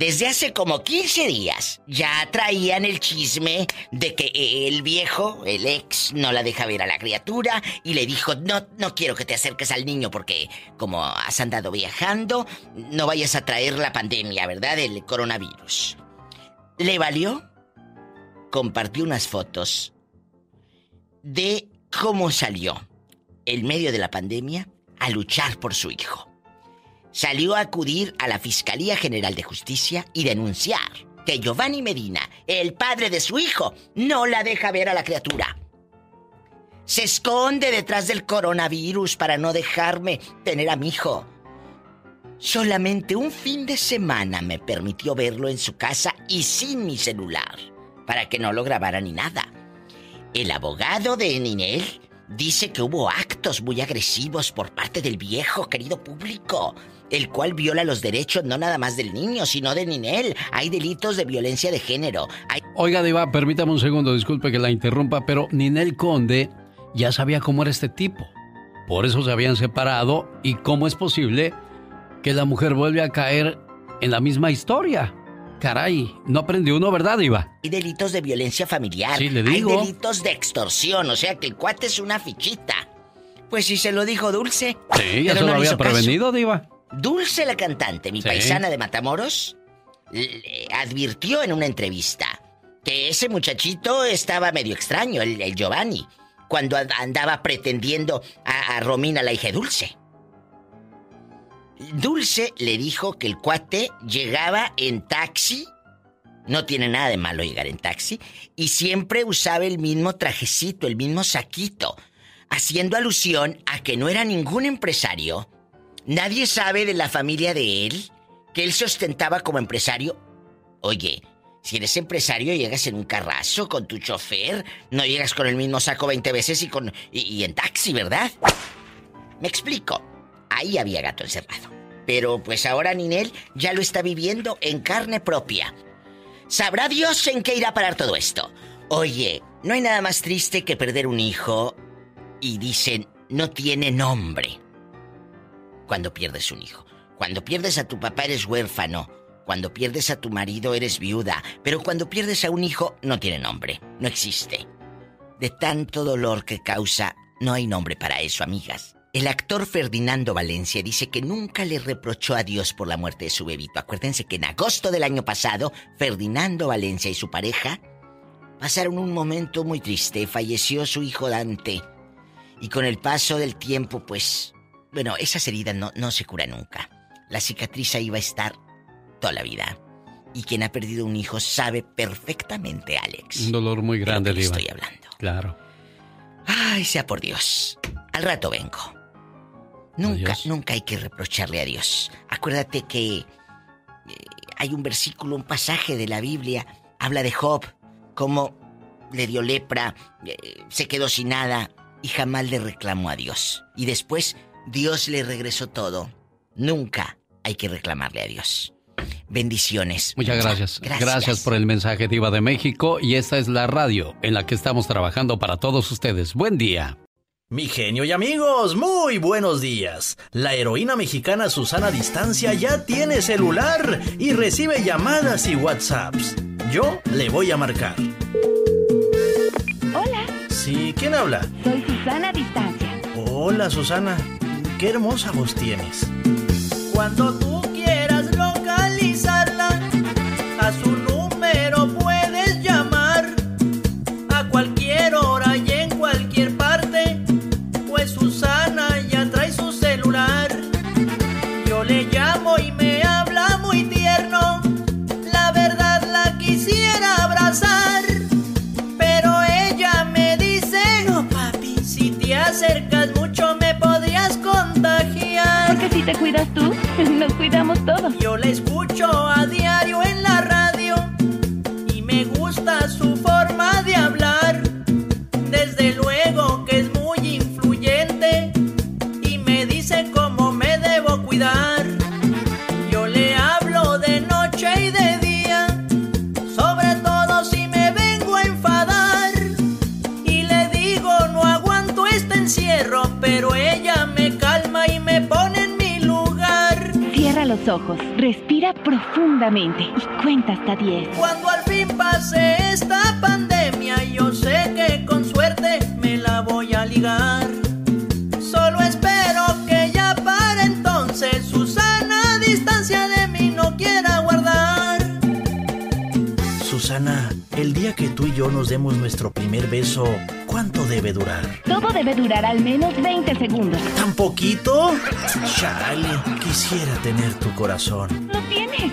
Desde hace como 15 días ya traían el chisme de que el viejo, el ex, no la deja ver a la criatura y le dijo, no, no quiero que te acerques al niño porque como has andado viajando, no vayas a traer la pandemia, ¿verdad? El coronavirus. ¿Le valió? Compartió unas fotos de cómo salió en medio de la pandemia a luchar por su hijo salió a acudir a la Fiscalía General de Justicia y denunciar que Giovanni Medina, el padre de su hijo, no la deja ver a la criatura. Se esconde detrás del coronavirus para no dejarme tener a mi hijo. Solamente un fin de semana me permitió verlo en su casa y sin mi celular, para que no lo grabara ni nada. El abogado de Ninel dice que hubo actos muy agresivos por parte del viejo querido público, el cual viola los derechos no nada más del niño, sino de Ninel. Hay delitos de violencia de género. Hay... Oiga, Diva, permítame un segundo, disculpe que la interrumpa, pero Ninel Conde ya sabía cómo era este tipo. Por eso se habían separado y cómo es posible que la mujer vuelve a caer en la misma historia. Caray, no aprendió uno, ¿verdad, Diva? Hay delitos de violencia familiar. Sí, le digo. Hay delitos de extorsión, o sea que el cuate es una fichita. Pues si se lo dijo Dulce. Sí, ya se no lo había caso. prevenido, Diva. Dulce la cantante, mi Sí. paisana de Matamoros, le advirtió en una entrevista que ese muchachito estaba medio extraño, el, el Giovanni, cuando and- andaba pretendiendo a, a Romina, la hija Dulce. Dulce le dijo que el cuate llegaba en taxi, no tiene nada de malo llegar en taxi, y siempre usaba el mismo trajecito, el mismo saquito, haciendo alusión a que no era ningún empresario. Nadie sabe de la familia de él, que él se ostentaba como empresario. Oye, si eres empresario llegas en un carrazo con tu chofer, no llegas con el mismo saco 20 veces y con y, y en taxi, ¿verdad? Me explico. Ahí había gato encerrado. Pero pues ahora Ninel ya lo está viviendo en carne propia. Sabrá Dios en qué irá a parar todo esto. Oye, no hay nada más triste que perder un hijo y dicen no tiene nombre. Cuando pierdes un hijo. Cuando pierdes a tu papá eres huérfano. Cuando pierdes a tu marido eres viuda. Pero cuando pierdes a un hijo no tiene nombre. No existe. De tanto dolor que causa, no hay nombre para eso, amigas. El actor Ferdinando Valencia dice que nunca le reprochó a Dios por la muerte de su bebito. Acuérdense que en agosto del año pasado, Ferdinando Valencia y su pareja pasaron un momento muy triste. Falleció su hijo Dante. Y con el paso del tiempo, pues, bueno, esas heridas no, no se curan nunca. La cicatriz ahí va a estar toda la vida. Y quien ha perdido un hijo sabe perfectamente, Alex. Un dolor muy grande, Diva. estoy hablando. Claro. Ay, sea por Dios. Al rato vengo. Nunca, Adiós. nunca hay que reprocharle a Dios. Acuérdate que eh, hay un versículo, un pasaje de la Biblia, habla de Job, cómo le dio lepra, eh, se quedó sin nada y jamás le reclamó a Dios. Y después Dios le regresó todo. Nunca hay que reclamarle a Dios. Bendiciones. Muchas gracias. Gracias. Gracias por el mensaje, Diva de México. Y esta es la radio en la que estamos trabajando para todos ustedes. Buen día. Mi genio y amigos, muy buenos días. La heroína mexicana Susana Distancia ya tiene celular y recibe llamadas y WhatsApps. Yo le voy a marcar. Hola, Sí, ¿quién habla? soy Susana Distancia. Hola Susana, qué hermosa voz tienes. Cuando tú te cuidas tú, *laughs* nos cuidamos todos. Yo la escucho a ojos, respira profundamente y cuenta hasta 10. Cuando al fin pase esta pandemia, el día que tú y yo nos demos nuestro primer beso, ¿cuánto debe durar? Todo debe durar al menos 20 segundos. ¿Tan poquito? Chale, quisiera tener tu corazón. ¿Lo tienes?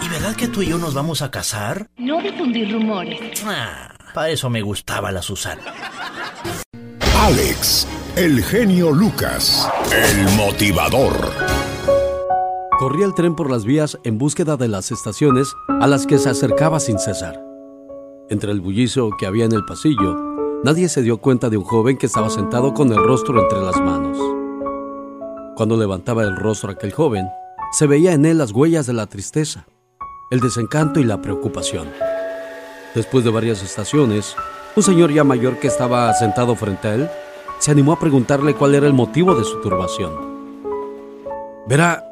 ¿Y verdad que tú y yo nos vamos a casar? No difundir rumores. Ah, para eso me gustaba la Susana. Alex, el genio Lucas, el motivador. Corría el tren por las vías en búsqueda de las estaciones a las que se acercaba sin cesar. Entre el bullicio que había en el pasillo, nadie se dio cuenta de un joven que estaba sentado con el rostro entre las manos. Cuando levantaba el rostro aquel joven, se veía en él las huellas de la tristeza, el desencanto y la preocupación. Después de varias estaciones, un señor ya mayor que estaba sentado frente a él se animó a preguntarle cuál era el motivo de su turbación. Verá,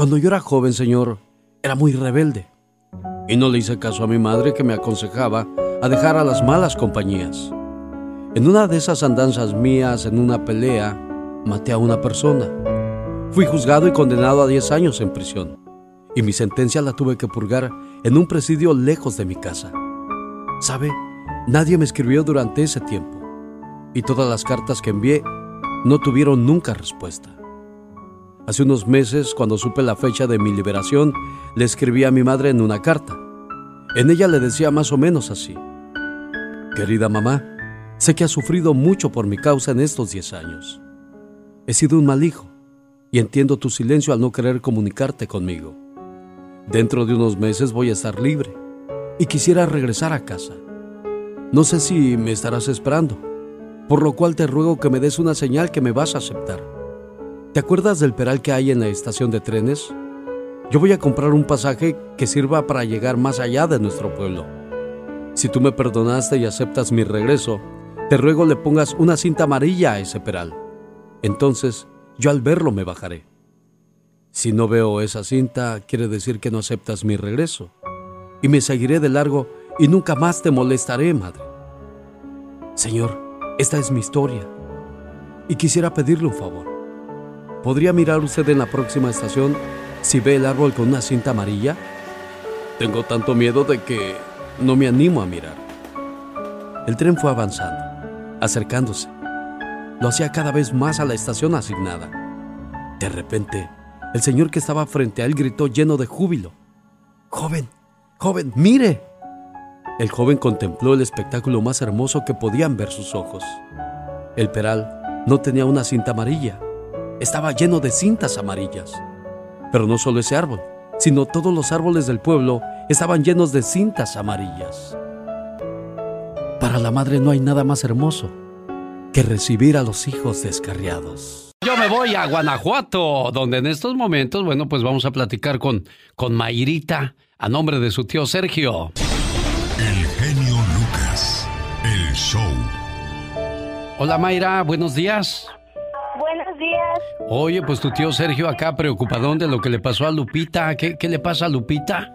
cuando yo era joven, señor, era muy rebelde y no le hice caso a mi madre que me aconsejaba a dejar a las malas compañías. En una de esas andanzas mías, en una pelea, maté a una persona. Fui juzgado y condenado a 10 años en prisión y mi sentencia la tuve que purgar en un presidio lejos de mi casa. ¿Sabe? Nadie me escribió durante ese tiempo y todas las cartas que envié no tuvieron nunca respuesta. Hace unos meses, cuando supe la fecha de mi liberación, le escribí a mi madre en una carta. En ella le decía más o menos así. Querida mamá, sé que has sufrido mucho por mi causa en estos 10 años. He sido un mal hijo y entiendo tu silencio al no querer comunicarte conmigo. Dentro de unos meses voy a estar libre y quisiera regresar a casa. No sé si me estarás esperando, por lo cual te ruego que me des una señal que me vas a aceptar. ¿Te acuerdas del peral que hay en la estación de trenes? Yo voy a comprar un pasaje que sirva para llegar más allá de nuestro pueblo. Si tú me perdonaste y aceptas mi regreso, te ruego le pongas una cinta amarilla a ese peral. Entonces, yo al verlo me bajaré. Si no veo esa cinta, quiere decir que no aceptas mi regreso. Y me seguiré de largo y nunca más te molestaré, madre. Señor, esta es mi historia. Y quisiera pedirle un favor. ¿Podría mirar usted en la próxima estación si ve el árbol con una cinta amarilla? Tengo tanto miedo de que no me animo a mirar. El tren fue avanzando, acercándose. Lo hacía cada vez más a la estación asignada. De repente, el señor que estaba frente a él gritó lleno de júbilo. Joven, joven, mire. El joven contempló el espectáculo más hermoso que podían ver sus ojos. El peral no tenía una cinta amarilla, estaba lleno de cintas amarillas. Pero no solo ese árbol, sino todos los árboles del pueblo estaban llenos de cintas amarillas. Para la madre no hay nada más hermoso que recibir a los hijos descarriados. Yo me voy a Guanajuato, donde en estos momentos, bueno, pues vamos a platicar con, con Mayrita, a nombre de su tío Sergio. El genio Lucas, el show. Hola Mayra, buenos días. Oye, pues tu tío Sergio acá preocupadón de lo que le pasó a Lupita. ¿Qué, qué le pasa a Lupita?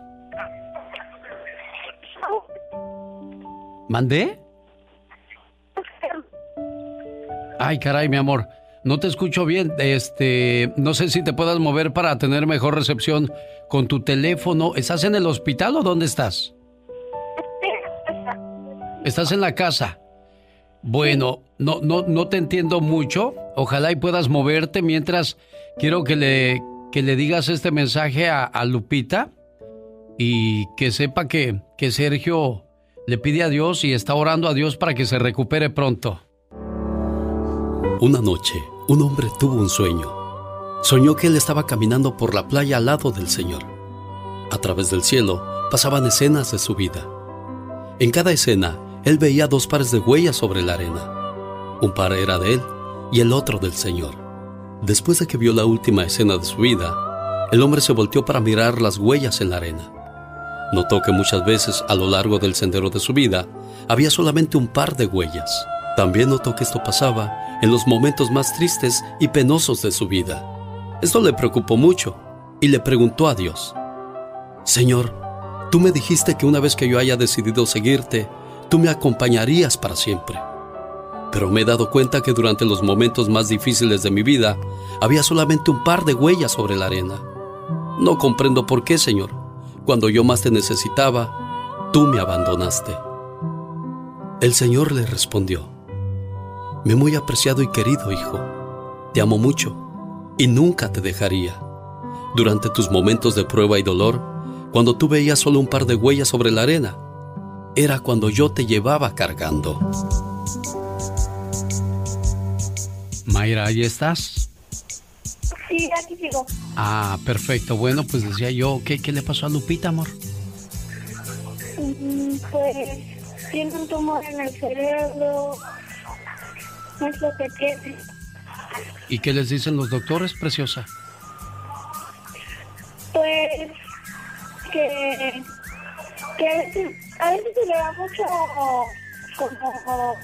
¿Mandé? Ay, caray, mi amor. No te escucho bien. Este, no sé si te puedas mover para tener mejor recepción con tu teléfono. ¿Estás en el hospital o dónde estás? Estás en la casa. Bueno, no, no, no te entiendo mucho. Ojalá y puedas moverte mientras quiero que le, que le digas este mensaje a, a Lupita y que sepa que, que Sergio le pide a Dios y está orando a Dios para que se recupere pronto. Una noche, un hombre tuvo un sueño. Soñó que él estaba caminando por la playa al lado del Señor. A través del cielo pasaban escenas de su vida. En cada escena, él veía dos pares de huellas sobre la arena. Un par era de él y el otro del Señor. Después de que vio la última escena de su vida, el hombre se volteó para mirar las huellas en la arena. Notó que muchas veces a lo largo del sendero de su vida había solamente un par de huellas. También notó que esto pasaba en los momentos más tristes y penosos de su vida. Esto le preocupó mucho y le preguntó a Dios, Señor, tú me dijiste que una vez que yo haya decidido seguirte, tú me acompañarías para siempre. Pero me he dado cuenta que durante los momentos más difíciles de mi vida había solamente un par de huellas sobre la arena. No comprendo por qué, Señor. Cuando yo más te necesitaba, tú me abandonaste. El Señor le respondió, Me muy apreciado y querido hijo, te amo mucho y nunca te dejaría. Durante tus momentos de prueba y dolor, cuando tú veías solo un par de huellas sobre la arena, era cuando yo te llevaba cargando. Mayra, ¿ahí estás? Sí, aquí sigo. Ah, perfecto. Bueno, pues decía yo, ¿qué, qué le pasó a Lupita, amor? Mm, Pues tiene un tumor en el cerebro. Es lo que tiene. ¿Y qué les dicen los doctores, preciosa? Pues que, que a veces, a veces se le da mucho como...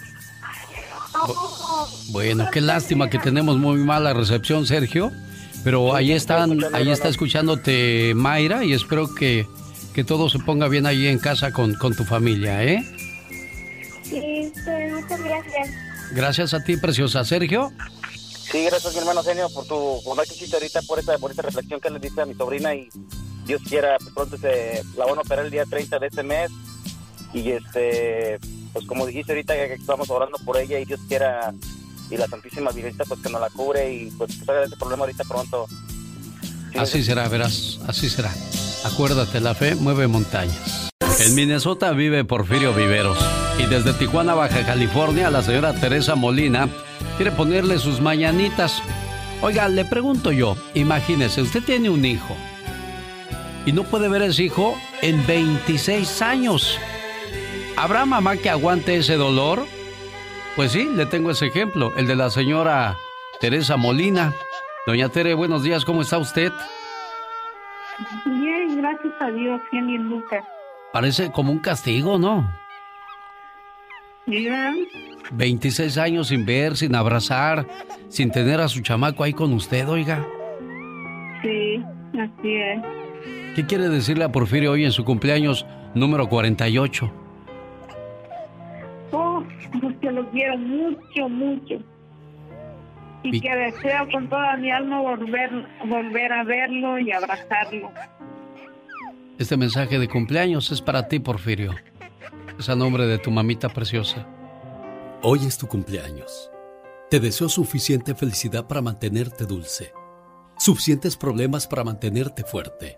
Bueno, qué lástima que tenemos muy mala recepción, Sergio. Pero ahí están, ahí está escuchándote Mayra y espero que, que todo se ponga bien ahí en casa con, con tu familia, ¿eh? Sí, pues, muchas gracias. Gracias a ti, preciosa. Sergio. Sí, gracias mi hermano Genio por tu bondad que hiciste ahorita, por esta, por esta reflexión que le diste a mi sobrina y Dios quiera, pronto se la van a operar el día 30 de este mes y este, pues como dijiste ahorita que estamos orando por ella y Dios quiera y la Santísima Virgencita pues que nos la cubre y pues que salga de este problema ahorita pronto. Así será, verás, así será. Acuérdate, la fe mueve montañas. En Minnesota vive Porfirio Viveros y desde Tijuana, Baja California, la señora Teresa Molina quiere ponerle sus mañanitas. Oiga, le pregunto yo, imagínese, usted tiene un hijo y no puede ver a ese hijo en 26 años. ¿Habrá mamá que aguante ese dolor? Pues sí, le tengo ese ejemplo, el de la señora Teresa Molina. Doña Tere, buenos días, ¿cómo está usted? Bien, gracias a Dios, Genio Lucas. Parece como un castigo, ¿no? Mira, 26 años sin ver, sin abrazar, sin tener a su chamaco ahí con usted, oiga. sí, así es. ¿Qué quiere decirle a Porfirio hoy en su cumpleaños número 48? Oh, pues que lo quiero mucho, mucho. Y, Y- que deseo con toda mi alma volver, volver a verlo y abrazarlo. Este mensaje de cumpleaños es para ti, Porfirio. Es a nombre de tu mamita preciosa. Hoy es tu cumpleaños. Te deseo suficiente felicidad para mantenerte dulce, suficientes problemas para mantenerte fuerte,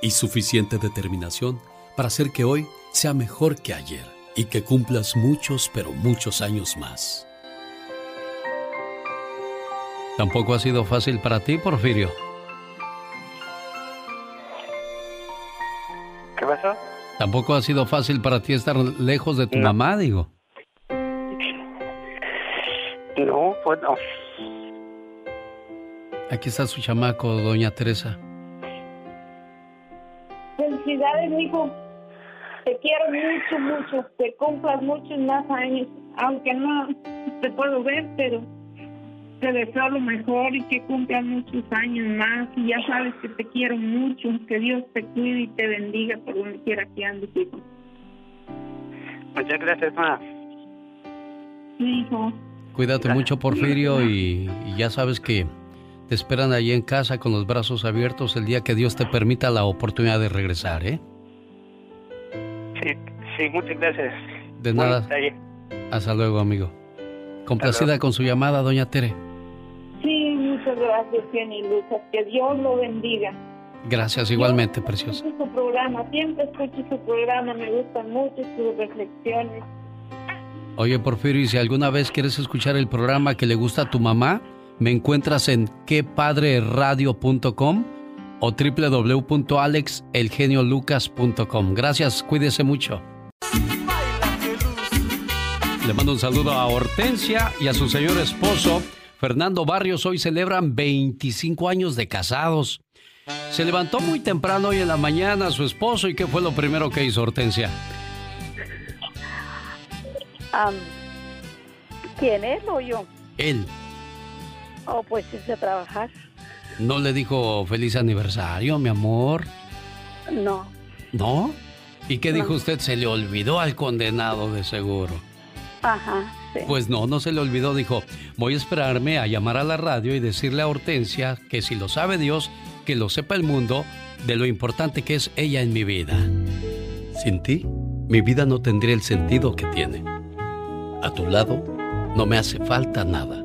y suficiente determinación para hacer que hoy sea mejor que ayer y que cumplas muchos, pero muchos años más. Tampoco ha sido fácil para ti, Porfirio. ¿Qué pasó? Tampoco ha sido fácil para ti estar lejos de tu mamá, digo. No, pues no. Aquí está su chamaco, doña Teresa. Felicidades, hijo. Te quiero mucho, mucho. Que cumplas muchos más años. Aunque no te puedo ver, pero te deseo lo mejor y que cumplas muchos años más. Y ya sabes que te quiero mucho. Que Dios te cuide y te bendiga por donde quiera que andes, hijo. Muchas gracias, ma. Hijo. Cuídate mucho, Porfirio, y, y ya sabes que te esperan allí en casa con los brazos abiertos el día que Dios te permita la oportunidad de regresar, ¿eh? Sí, sí, muchas gracias. De nada. Hasta luego, amigo. Complacida con su llamada, doña Tere. Sí, muchas gracias, Jenny Lucas. Que Dios lo bendiga. Gracias, igualmente, preciosa. Escucho su programa, siempre escucho su programa, me gustan mucho sus reflexiones. Oye, Porfirio, y si alguna vez quieres escuchar el programa que le gusta a tu mamá, me encuentras en quepadreradio.com o www.alexelgeniolucas.com. Gracias, cuídese mucho. Le mando un saludo a Hortensia y a su señor esposo, Fernando Barrios. Hoy celebran 25 años de casados. Se levantó muy temprano hoy en la mañana su esposo y ¿qué fue lo primero que hizo Hortensia? ¿Quién él o yo? Él. Oh, pues es a trabajar. ¿No le dijo feliz aniversario, mi amor? No. ¿No? ¿Y qué dijo usted? Se le olvidó al condenado de seguro. Ajá. Sí. Pues no, no se le olvidó. Dijo, voy a esperarme a llamar a la radio y decirle a Hortensia que si lo sabe Dios, que lo sepa el mundo de lo importante que es ella en mi vida. Sin ti, mi vida no tendría el sentido que tiene. A tu lado, no me hace falta nada.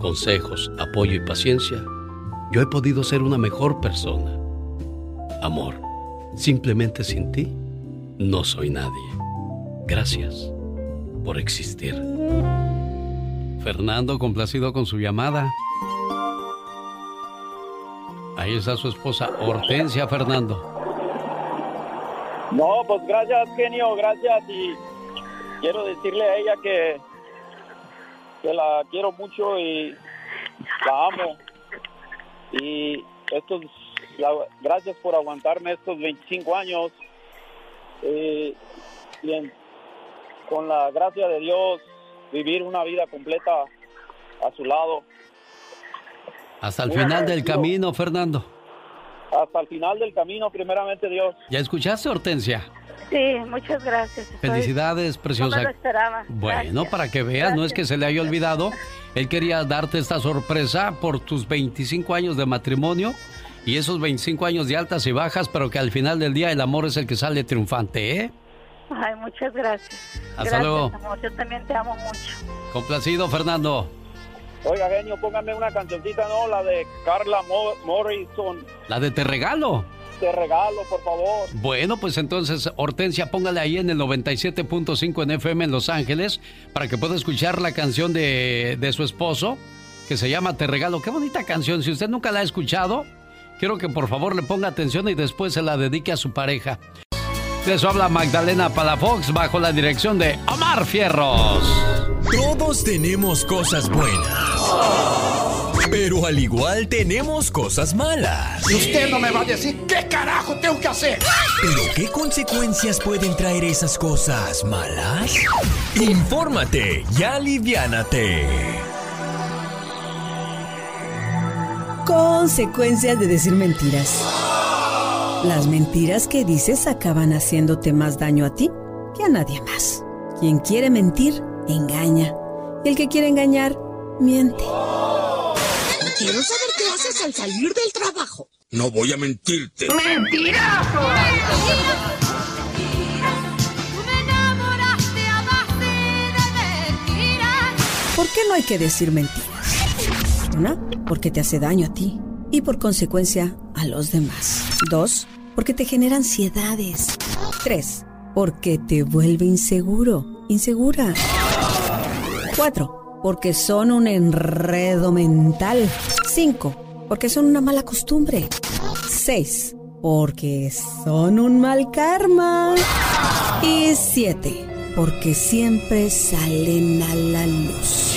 consejos, apoyo y paciencia, yo he podido ser una mejor persona. Amor, simplemente sin ti, no soy nadie. Gracias por existir. Fernando, complacido con su llamada. Ahí está su esposa Hortensia Fernando. No, pues gracias, genio, gracias. Y quiero decirle a ella que, que la quiero mucho y la amo. Y estos, la- gracias por aguantarme estos 25 años. Eh, y en- con la gracia de Dios, vivir una vida completa a su lado. Hasta el Muy final del camino, Fernando. Hasta el final del camino, primeramente Dios. ¿Ya escuchaste, Hortensia? Sí, muchas gracias. Felicidades, No preciosa. me lo esperaba. Bueno, para que veas, no es que se le haya olvidado. Él quería darte esta sorpresa por tus 25 años de matrimonio y esos 25 años de altas y bajas, pero que al final del día el amor es el que sale triunfante, ¿eh? Ay, muchas gracias. Hasta gracias, luego. amor. Yo también te amo mucho. Complacido, Fernando. Oiga, genio, póngame una cancioncita, ¿no? La de Carla Mo- Morrison. La de Te Regalo. Te regalo, por favor. Bueno, pues entonces, Hortensia, póngale ahí en el 97.5 en FM en Los Ángeles para que pueda escuchar la canción de, de su esposo que se llama Te Regalo. Qué bonita canción. Si usted nunca la ha escuchado, quiero que por favor le ponga atención y después se la dedique a su pareja. De eso habla Magdalena Palafox bajo la dirección de Omar Fierros. Todos tenemos cosas buenas. Pero al igual tenemos cosas malas. Y usted no me va a decir qué carajo tengo que hacer. ¿Pero qué consecuencias pueden traer esas cosas malas? Infórmate y aliviánate. Consecuencias de decir mentiras. Las mentiras que dices acaban haciéndote más daño a ti que a nadie más. Quien quiere mentir, engaña. Y el que quiere engañar, miente. Quiero saber qué haces al salir del trabajo. No voy a mentirte. ¡Mentiroso! ¿Por qué no hay que decir mentiras? Una, porque te hace daño a ti y por consecuencia a los demás. Dos, porque te genera ansiedades. Tres, porque te vuelve inseguro, insegura. Cuatro, porque son un enredo mental. Cinco, porque son una mala costumbre. Seis, porque son un mal karma. Y siete, porque siempre salen a la luz.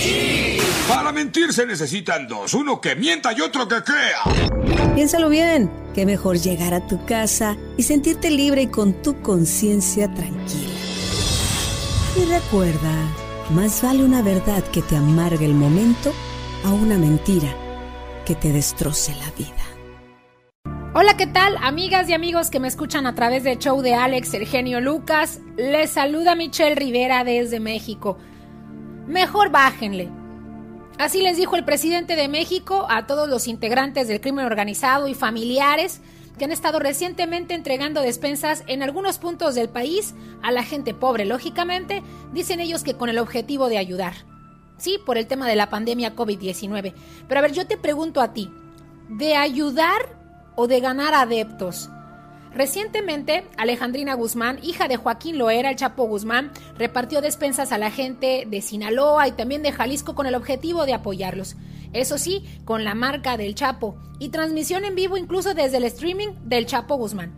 Para mentir se necesitan dos, uno que mienta y otro que crea. Piénsalo bien, que mejor llegar a tu casa y sentirte libre y con tu conciencia tranquila. Y recuerda, más vale una verdad que te amargue el momento a una mentira que te destroce la vida. Hola, ¿qué tal? Amigas y amigos que me escuchan a través del show de Alex, el genio Lucas. Les saluda Michelle Rivera desde México. Mejor bájenle. Así les dijo el presidente de México a todos los integrantes del crimen organizado y familiares que han estado recientemente entregando despensas en algunos puntos del país a la gente pobre, lógicamente, dicen ellos que con el objetivo de ayudar. Sí, por el tema de la pandemia COVID-19. Pero a ver, yo te pregunto a ti, ¿de ayudar o de ganar adeptos? Recientemente, Alejandrina Guzmán, hija de Joaquín Loera, el Chapo Guzmán, repartió despensas a la gente de Sinaloa y también de Jalisco con el objetivo de apoyarlos. Eso sí, con la marca del Chapo y transmisión en vivo incluso desde el streaming del Chapo Guzmán.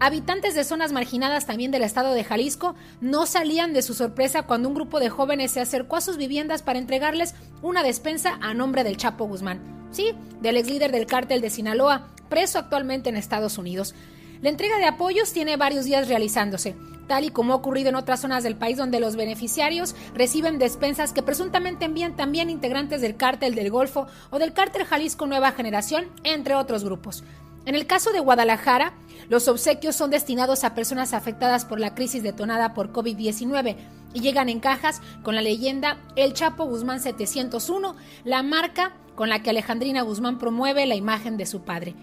Habitantes de zonas marginadas también del estado de Jalisco no salían de su sorpresa cuando un grupo de jóvenes se acercó a sus viviendas para entregarles una despensa a nombre del Chapo Guzmán. Sí, del ex líder del cártel de Sinaloa, preso actualmente en Estados Unidos. La entrega de apoyos tiene varios días realizándose, tal y como ha ocurrido en otras zonas del país donde los beneficiarios reciben despensas que presuntamente envían también integrantes del cártel del Golfo o del cártel Jalisco Nueva Generación, entre otros grupos. En el caso de Guadalajara, los obsequios son destinados a personas afectadas por la crisis detonada por COVID-19 y llegan en cajas con la leyenda El Chapo Guzmán 701, la marca con la que Alejandrina Guzmán promueve la imagen de su padre.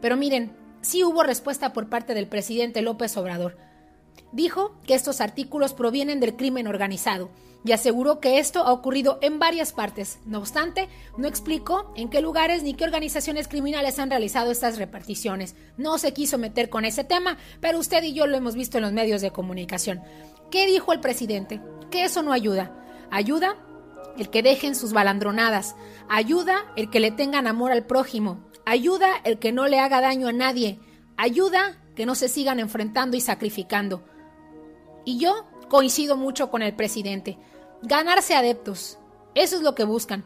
Pero miren, sí hubo respuesta por parte del presidente López Obrador. Dijo que estos artículos provienen del crimen organizado y aseguró que esto ha ocurrido en varias partes. No obstante, no explicó en qué lugares ni qué organizaciones criminales han realizado estas reparticiones. No se quiso meter con ese tema, pero usted y yo lo hemos visto en los medios de comunicación. ¿Qué dijo el presidente? Que eso no ayuda. Ayuda el que dejen sus balandronadas. Ayuda el que le tengan amor al prójimo. Ayuda el que no le haga daño a nadie. Ayuda que no se sigan enfrentando y sacrificando. Y yo coincido mucho con el presidente. Ganarse adeptos. Eso es lo que buscan.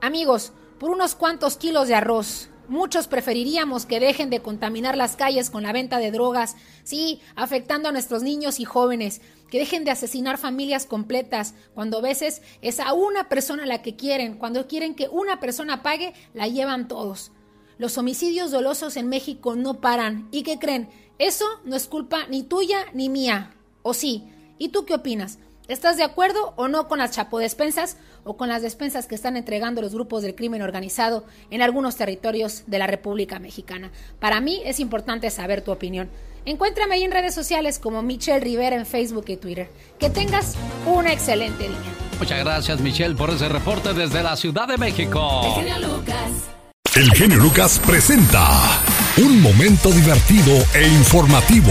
Amigos, por unos cuantos kilos de arroz, muchos preferiríamos que dejen de contaminar las calles con la venta de drogas, sí, afectando a nuestros niños y jóvenes, que dejen de asesinar familias completas, cuando a veces es a una persona la que quieren, cuando quieren que una persona pague, la llevan todos. Los homicidios dolosos en México no paran. ¿Y qué creen? Eso no es culpa ni tuya ni mía. ¿O sí? ¿Y tú qué opinas? ¿Estás de acuerdo o no con las chapodespensas o con las despensas que están entregando los grupos del crimen organizado en algunos territorios de la República Mexicana? Para mí es importante saber tu opinión. Encuéntrame ahí en redes sociales como Michelle Rivera en Facebook y Twitter. Que tengas un excelente día. Muchas gracias Michelle por ese reporte desde la Ciudad de México. El genio Lucas presenta un momento divertido e informativo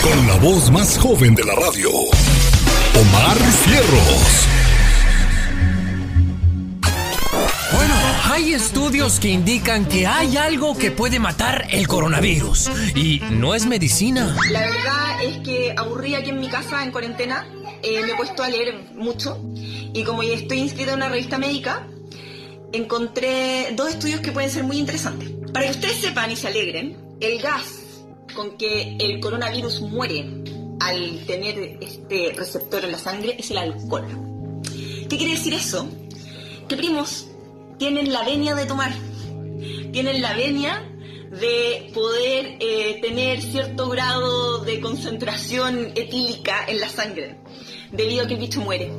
con la voz más joven de la radio, Omar Fierros. Bueno, hay estudios que indican que hay algo que puede matar el coronavirus y no es medicina. La verdad es que aburrí aquí en mi casa en cuarentena, eh, me he puesto a leer mucho y como ya estoy inscrita en una revista médica, encontré dos estudios que pueden ser muy interesantes. Para que ustedes sepan y se alegren, el gas con que el coronavirus muere al tener este receptor en la sangre es el alcohol. ¿Qué quiere decir eso? Que primos tienen la venia de tomar, tienen la venia de poder eh, tener cierto grado de concentración etílica en la sangre, debido a que el bicho muere.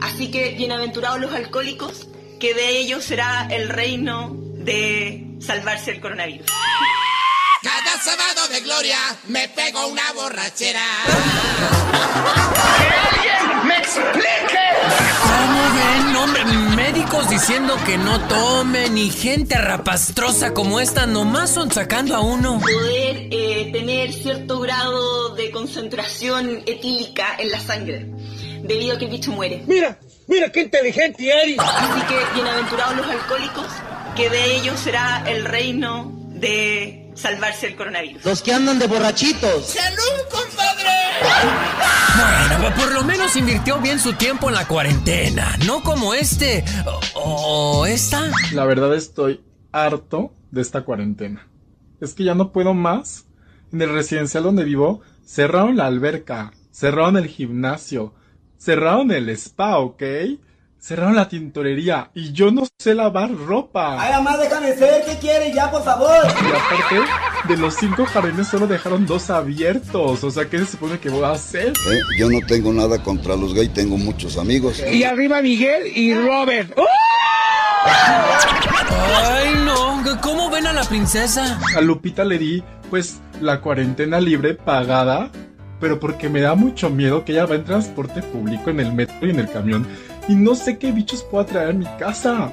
Así que bienaventurados los alcohólicos que de ellos será el reino de salvarse el coronavirus. Cada sábado de gloria me pego una borrachera. ¡Que alguien me explique! ¿Cómo ven, hombre? Médicos diciendo que no tomen y gente rapastrosa como esta nomás son sacando a uno. Poder eh, tener cierto grado de concentración etílica en la sangre, debido a que el bicho muere. Mira, mira qué inteligente eres. Así que bienaventurados los alcohólicos, que de ellos será el reino de salvarse el coronavirus. Los que andan de borrachitos. ¡Salud, compadre! Bueno, pues por lo menos invirtió bien su tiempo en la cuarentena, no como este o, o esta. La verdad estoy harto de esta cuarentena. Es que ya no puedo más. En el residencial donde vivo, cerraron la alberca, cerraron el gimnasio, cerraron el spa, ¿ok? Cerraron la tintorería y yo no sé lavar ropa. Ay, mamá, déjame ser, ¿qué quieres ya, por favor? Y aparte, de los cinco jardines solo dejaron dos abiertos. O sea, ¿qué se supone que voy a hacer? Eh, Yo no tengo nada contra los gays, tengo muchos amigos. Y arriba Miguel y Robert. Ay, no, ¿cómo ven a la princesa? A Lupita le di, pues, la cuarentena libre pagada, pero porque me da mucho miedo que ella va en transporte público, en el metro y en el camión, y no sé qué bichos pueda traer a mi casa.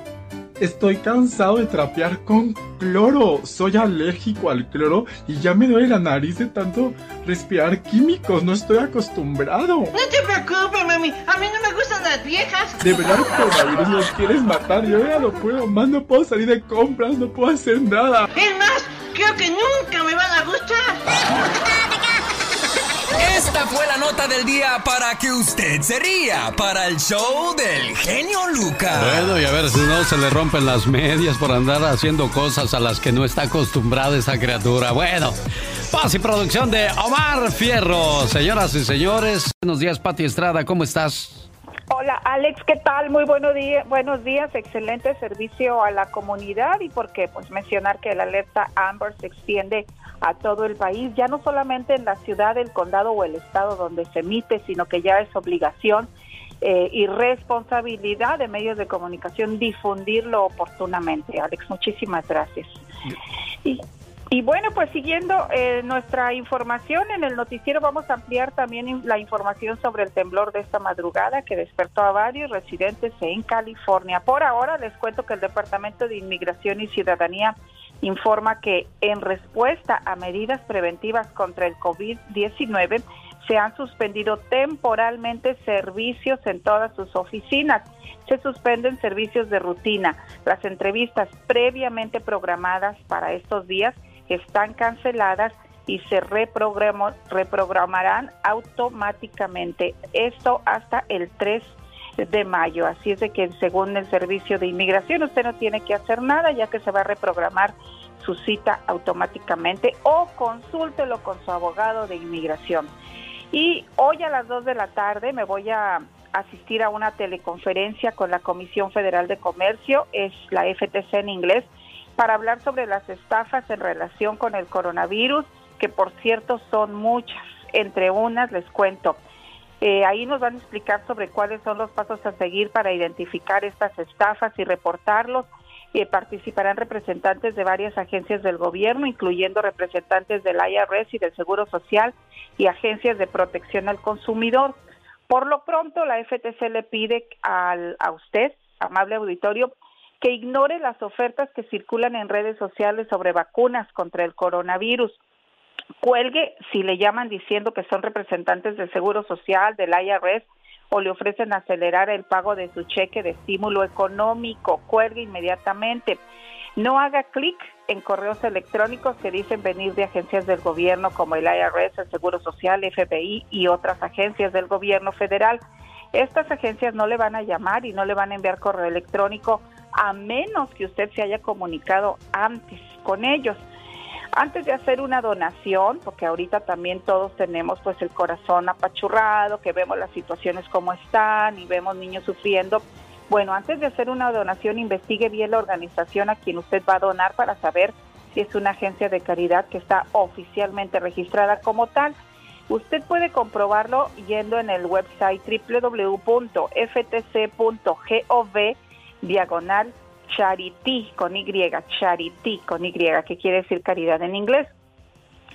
Estoy cansado de trapear con cloro. Soy alérgico al cloro y ya me duele la nariz de tanto respirar químicos. No estoy acostumbrado. No te preocupes, mami. A mí no me gustan las viejas. De verdad, coronavirus, nos quieres matar. Yo ya no puedo más, no puedo salir de compras, no puedo hacer nada. Es más, creo que nunca me van a gustar. Esta fue la nota del día para que usted se ría para el show del genio Lucas. Bueno, y a ver si no se le rompen las medias por andar haciendo cosas a las que no está acostumbrada esa criatura. Bueno, paz y producción de Omar Fierro. Señoras y señores, buenos días, Pati Estrada, ¿cómo estás? Alex, ¿qué tal? Muy buenos días, buenos días, excelente servicio a la comunidad y por qué, pues mencionar que la alerta Amber se extiende a todo el país, ya no solamente en la ciudad, el condado o el estado donde se emite, sino que ya es obligación eh, y responsabilidad de medios de comunicación difundirlo oportunamente. Alex, muchísimas gracias. Y, y bueno, pues siguiendo eh, nuestra información en el noticiero vamos a ampliar también la información sobre el temblor de esta madrugada que despertó a varios residentes en California. Por ahora les cuento que el Departamento de Inmigración y Ciudadanía informa que en respuesta a medidas preventivas contra el COVID-19 se han suspendido temporalmente servicios en todas sus oficinas. Se suspenden servicios de rutina. Las entrevistas previamente programadas para estos días están canceladas y se reprogramarán automáticamente. Esto hasta el 3 de mayo. Así es de que según el Servicio de Inmigración usted no tiene que hacer nada ya que se va a reprogramar su cita automáticamente o consúltelo con su abogado de inmigración. Y hoy a las 2 de la tarde me voy a asistir a una teleconferencia con la Comisión Federal de Comercio, es la FTC en inglés, para hablar sobre las estafas en relación con el coronavirus, que por cierto son muchas. Entre unas les cuento. Eh, ahí nos van a explicar sobre cuáles son los pasos a seguir para identificar estas estafas y reportarlos. Eh, participarán representantes de varias agencias del gobierno, incluyendo representantes del IRS y del Seguro Social y agencias de protección al consumidor. Por lo pronto, la FTC le pide al, a usted, amable auditorio, que ignore las ofertas que circulan en redes sociales sobre vacunas contra el coronavirus. Cuelgue si le llaman diciendo que son representantes del Seguro Social, del IRS o le ofrecen acelerar el pago de su cheque de estímulo económico. Cuelgue inmediatamente. No haga clic en correos electrónicos que dicen venir de agencias del gobierno como el IRS, el Seguro Social, FBI y otras agencias del gobierno federal. Estas agencias no le van a llamar y no le van a enviar correo electrónico a menos que usted se haya comunicado antes con ellos. Antes de hacer una donación, porque ahorita también todos tenemos pues el corazón apachurrado, que vemos las situaciones como están y vemos niños sufriendo, bueno, antes de hacer una donación, investigue bien la organización a quien usted va a donar para saber si es una agencia de caridad que está oficialmente registrada como tal. Usted puede comprobarlo yendo en el website www.ftc.gov diagonal charity con Y, charity con Y, que quiere decir caridad en inglés.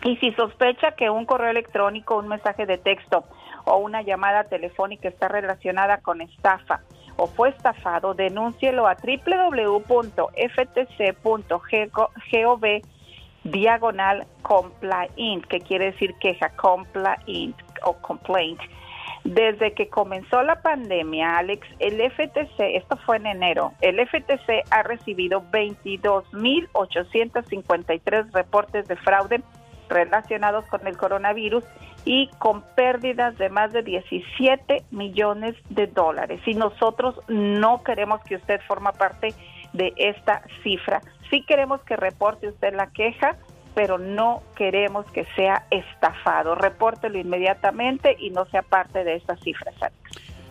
Y si sospecha que un correo electrónico, un mensaje de texto o una llamada telefónica está relacionada con estafa o fue estafado, denúncielo a www.ftc.gov diagonal complaint, que quiere decir queja, complaint o complaint. Desde que comenzó la pandemia, Alex, el FTC, esto fue en enero, el FTC ha recibido 22.853 reportes de fraude relacionados con el coronavirus y con pérdidas de más de 17 millones de dólares. Y nosotros no queremos que usted forma parte de esta cifra. Sí queremos que reporte usted la queja, pero no queremos que sea estafado. Repórtelo inmediatamente y no sea parte de esta cifra.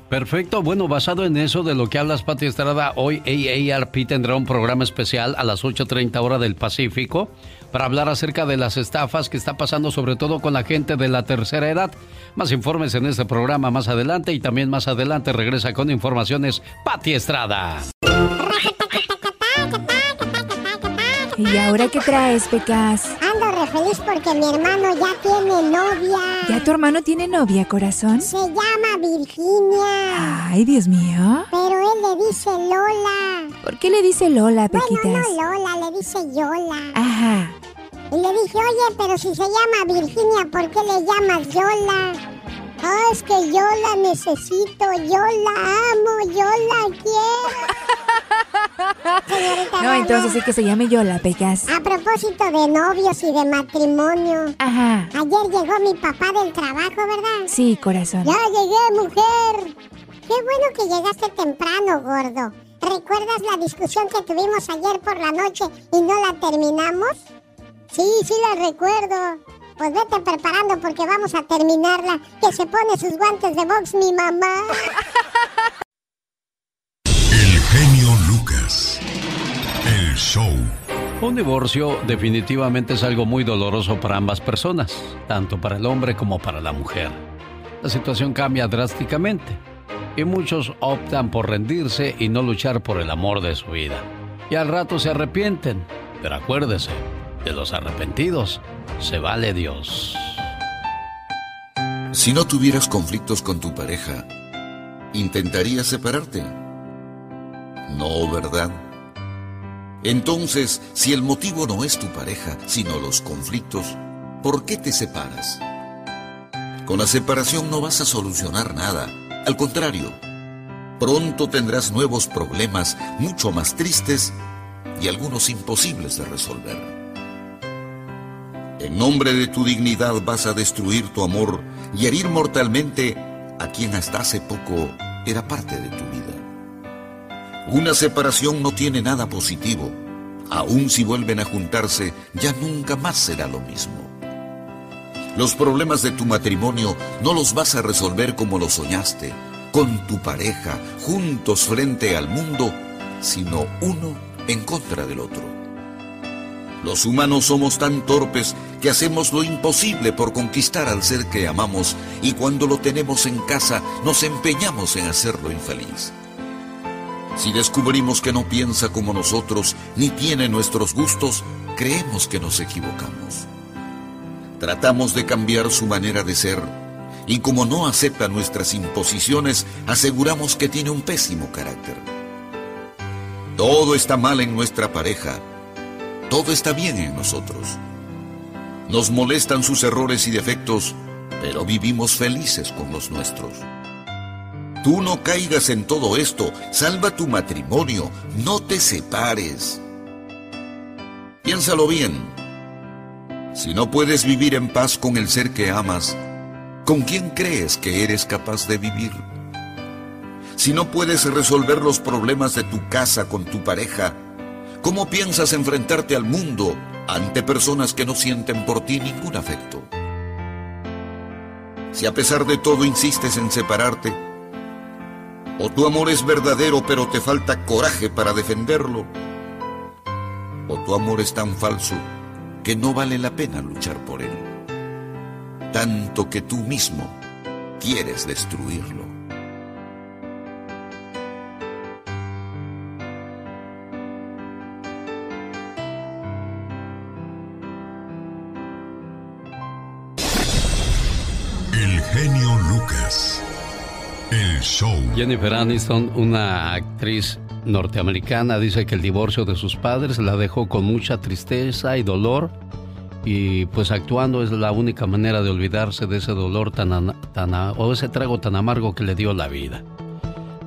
Perfecto, bueno, basado en eso de lo que hablas, Pati Estrada, hoy AARP tendrá un programa especial a las 8.30 hora del Pacífico para hablar acerca de las estafas que está pasando sobre todo con la gente de la tercera edad. Más informes en este programa más adelante y también más adelante regresa con informaciones Pati Estrada. ¿Y ahora qué traes, Pecas? Ando re feliz porque mi hermano ya tiene novia. ¿Ya tu hermano tiene novia, corazón? Se llama Virginia. Ay, Dios mío. Pero él le dice Lola. ¿Por qué le dice Lola, Pequitas? Bueno, no Lola, le dice Yola. Ajá. Y le dije, oye, pero si se llama Virginia, ¿por qué le llamas Yola? Oh, es que yo la necesito, yo la amo, yo la quiero. *laughs* no, entonces sí que se llame Yola, Pecas. A propósito de novios y de matrimonio. Ajá. Ayer llegó mi papá del trabajo, ¿verdad? Sí, corazón. Ya llegué, mujer. Qué bueno que llegaste temprano, gordo. ¿Recuerdas la discusión que tuvimos ayer por la noche y no la terminamos? Sí, sí la recuerdo. Pues vete preparando porque vamos a terminarla. Que se pone sus guantes de box mi mamá. El genio Lucas. El show. Un divorcio definitivamente es algo muy doloroso para ambas personas, tanto para el hombre como para la mujer. La situación cambia drásticamente y muchos optan por rendirse y no luchar por el amor de su vida. Y al rato se arrepienten, pero acuérdese, de los arrepentidos se vale Dios. Si no tuvieras conflictos con tu pareja, ¿intentarías separarte? No, ¿verdad? Entonces, si el motivo no es tu pareja, sino los conflictos, ¿por qué te separas? Con la separación no vas a solucionar nada. Al contrario, pronto tendrás nuevos problemas mucho más tristes y algunos imposibles de resolver. En nombre de tu dignidad vas a destruir tu amor y herir mortalmente a quien hasta hace poco era parte de tu vida. Una separación no tiene nada positivo. Aun si vuelven a juntarse, ya nunca más será lo mismo. Los problemas de tu matrimonio no los vas a resolver como lo soñaste, con tu pareja, juntos frente al mundo, sino uno en contra del otro. Los humanos somos tan torpes que hacemos lo imposible por conquistar al ser que amamos y cuando lo tenemos en casa nos empeñamos en hacerlo infeliz. Si descubrimos que no piensa como nosotros ni tiene nuestros gustos, creemos que nos equivocamos. Tratamos de cambiar su manera de ser y como no acepta nuestras imposiciones, aseguramos que tiene un pésimo carácter. Todo está mal en nuestra pareja todo está bien en nosotros. Nos molestan sus errores y defectos, pero vivimos felices con los nuestros. Tú no caigas en todo esto, salva tu matrimonio, no te separes. Piénsalo bien. Si no puedes vivir en paz con el ser que amas, ¿con quién crees que eres capaz de vivir? Si no puedes resolver los problemas de tu casa con tu pareja, ¿Cómo piensas enfrentarte al mundo ante personas que no sienten por ti ningún afecto? Si a pesar de todo insistes en separarte, o tu amor es verdadero pero te falta coraje para defenderlo, o tu amor es tan falso que no vale la pena luchar por él, tanto que tú mismo quieres destruirlo. Genio Lucas. El show. Jennifer Aniston, una actriz norteamericana, dice que el divorcio de sus padres la dejó con mucha tristeza y dolor y pues actuando es la única manera de olvidarse de ese dolor tan, tan o ese trago tan amargo que le dio la vida.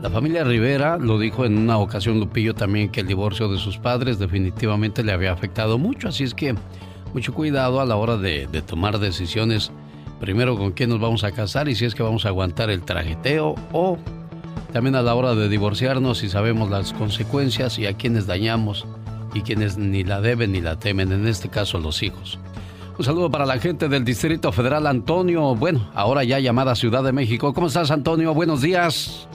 La familia Rivera lo dijo en una ocasión Lupillo también que el divorcio de sus padres definitivamente le había afectado mucho, así es que mucho cuidado a la hora de, de tomar decisiones primero con quién nos vamos a casar y si es que vamos a aguantar el trajeteo o también a la hora de divorciarnos si sabemos las consecuencias y a quienes dañamos y quienes ni la deben ni la temen, en este caso los hijos. Un saludo para la gente del Distrito Federal, Antonio. Bueno, ahora ya llamada Ciudad de México. ¿Cómo estás, Antonio? Buenos días.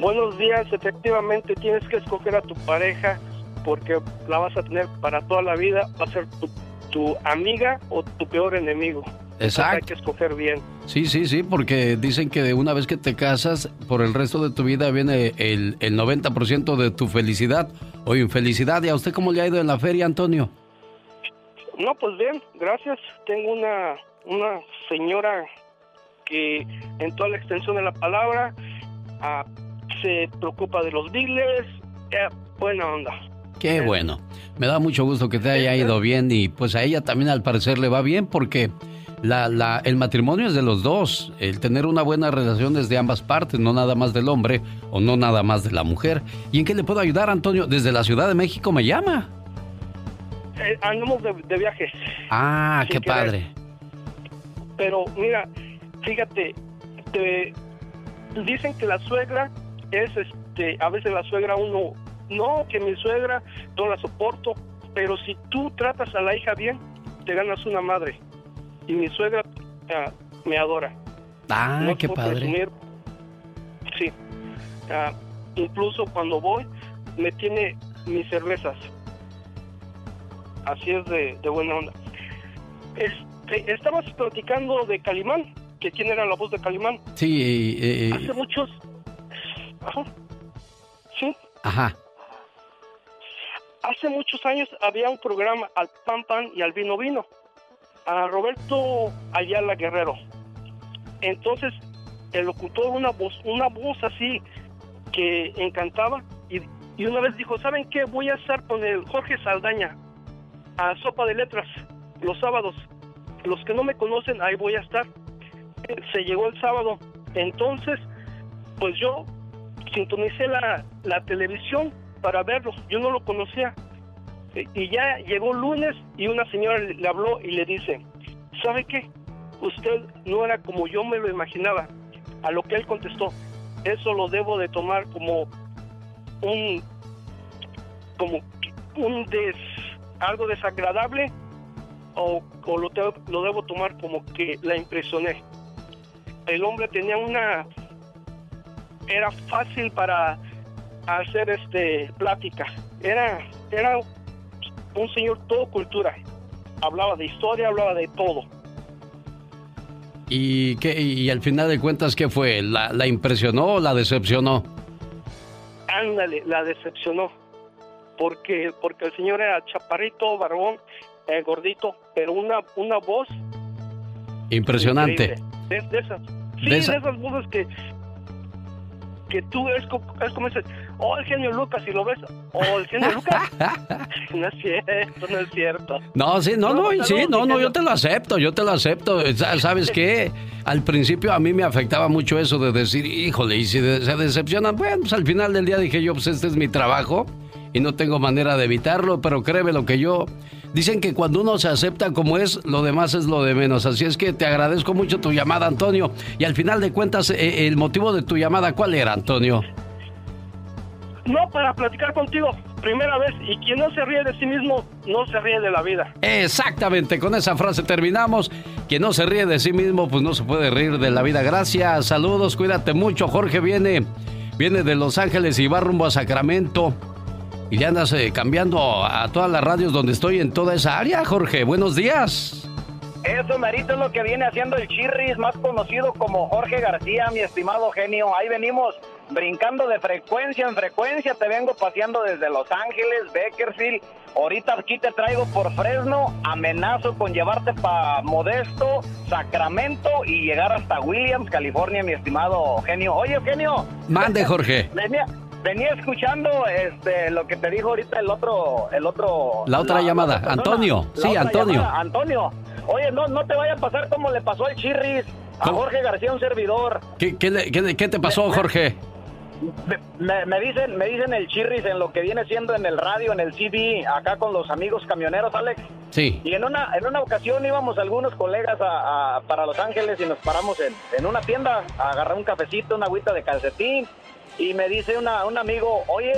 Buenos días, efectivamente tienes que escoger a tu pareja porque la vas a tener para toda la vida, va a ser tu, amiga o tu peor enemigo. Exacto. hay que escoger bien. Sí, sí, sí, porque dicen que una vez que te casas, por el resto de tu vida viene el, el 90% de tu felicidad o infelicidad. ¿Y a usted cómo le ha ido en la feria, Antonio? No, pues bien, gracias. Tengo una, una señora que en toda la extensión de la palabra ah, se preocupa de los dealers, eh, buena onda. Qué bueno. Me da mucho gusto que te haya ido bien y pues a ella también al parecer le va bien porque la, la, el matrimonio es de los dos. El tener una buena relación es de ambas partes, no nada más del hombre o no nada más de la mujer. ¿Y en qué le puedo ayudar, Antonio? Desde la Ciudad de México me llama. Eh, andamos de, viaje. Ah, qué padre. Pero mira, fíjate, te, dicen que la suegra es, este, a veces la suegra uno, no, que mi suegra no la soporto, pero si tú tratas a la hija bien, te ganas una madre. Y mi suegra ah, me adora. Ah, qué padre. Sí. Ah, incluso cuando voy, me tiene mis cervezas. Así es de, buena onda. Este, estabas platicando de Calimán, que quién era la voz de Calimán. Sí, eh, eh, hace muchos. Ajá. Sí. Ajá. Hace muchos años había un programa al pan pan y al vino vino. A Roberto Ayala Guerrero. Entonces, el locutor, una voz, una voz así que encantaba y, y una vez dijo, ¿saben qué? Voy a estar con el Jorge Saldaña a Sopa de Letras los sábados. Los que no me conocen, ahí voy a estar. Se llegó el sábado. Entonces, pues yo sintonicé la, la televisión para verlo. Yo no lo conocía. Y ya llegó lunes y una señora le habló y le dice, ¿sabe qué? Usted no era como yo me lo imaginaba. A lo que él contestó, eso lo debo de tomar como un como un des algo desagradable o, lo, lo debo tomar como que la impresioné. El hombre tenía una... Era fácil para hacer este plática. Era, era un señor todo cultura. Hablaba de historia, hablaba de todo. ¿Y, qué, y al final de cuentas qué fue? ¿La, la impresionó o la decepcionó? Ándale, la decepcionó porque porque el señor era chaparrito, barbón, eh, gordito, pero una una voz impresionante. De, esas, sí, de, esas voces que que tú es es como ese, oh, el genio Lucas, y lo ves, oh, el genio *laughs* Lucas. *laughs* no es cierto, no es cierto. No, sí, no, no, sí, no, no, yo te lo acepto, yo te lo acepto. ¿Sabes qué? Al principio a mí me afectaba mucho eso de decir, híjole, y si se decepcionan, bueno, pues al final del día dije yo, pues este es mi trabajo y no tengo manera de evitarlo, pero créeme lo que yo... Dicen que cuando uno se acepta como es, lo demás es lo de menos. Así es que te agradezco mucho tu llamada, Antonio. Y al final de cuentas, eh, el motivo de tu llamada, ¿cuál era, Antonio? No, para platicar contigo, primera vez, y quien no se ríe de sí mismo, no se ríe de la vida. Exactamente, con esa frase terminamos. Quien no se ríe de sí mismo, pues no se puede reír de la vida. Gracias, saludos, cuídate mucho. Jorge viene, viene de Los Ángeles y va rumbo a Sacramento. Y le andas eh, cambiando a todas las radios donde estoy en toda esa área, Jorge. Buenos días. Eso, Marito, es lo que viene haciendo el Chirris, más conocido como Jorge García, mi estimado genio. Ahí venimos brincando de frecuencia en frecuencia. Te vengo paseando desde Los Ángeles, Bakersfield. Ahorita aquí te traigo por Fresno. Amenazo con llevarte para Modesto, Sacramento y llegar hasta Williams, California, mi estimado genio. Oye, genio. Mande, Jorge. Venía escuchando este lo que te dijo ahorita el otro el otro la otra llamada, Antonio. sí, Antonio. Antonio. Oye, no no te vaya a pasar como le pasó al Chirris a Jorge García un servidor. ¿Qué, qué, qué, te pasó, Jorge? Me, me dicen, me dicen el chirris en lo que viene siendo en el radio, en el CD, acá con los amigos camioneros, Alex. Sí. Y en una, en una ocasión íbamos algunos colegas a, a- para Los Ángeles y nos paramos en, en una tienda a agarrar un cafecito, una agüita de calcetín. Y me dice una, un amigo, oye,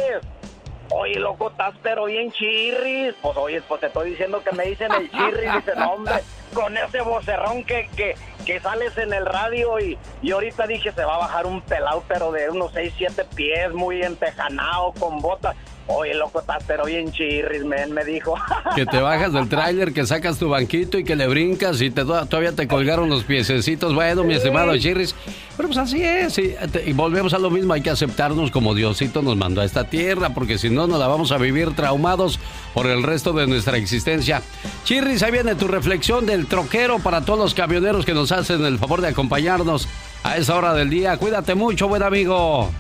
oye, loco, estás pero bien chirris. Pues oye, pues te estoy diciendo que me dicen el chirris. *laughs* Dice, no, hombre, con ese vocerrón que, que, que sales en el radio. Y, y ahorita dije, se va a bajar un pelado, pero de unos 6, 7 pies, muy entejanado, con botas. Oye, loco, estás pero bien chirris, men, me dijo. *laughs* Que te bajas del tráiler, que sacas tu banquito y que le brincas y te, todavía te colgaron los piececitos. Bueno, mi estimado Chirris, pero pues así es. Y, y volvemos a lo mismo, hay que aceptarnos como Diosito nos mandó a esta tierra, porque si no, nos la vamos a vivir traumados por el resto de nuestra existencia. Chirris, ahí viene tu reflexión del troquero para todos los camioneros que nos hacen el favor de acompañarnos a esa hora del día. Cuídate mucho, buen amigo.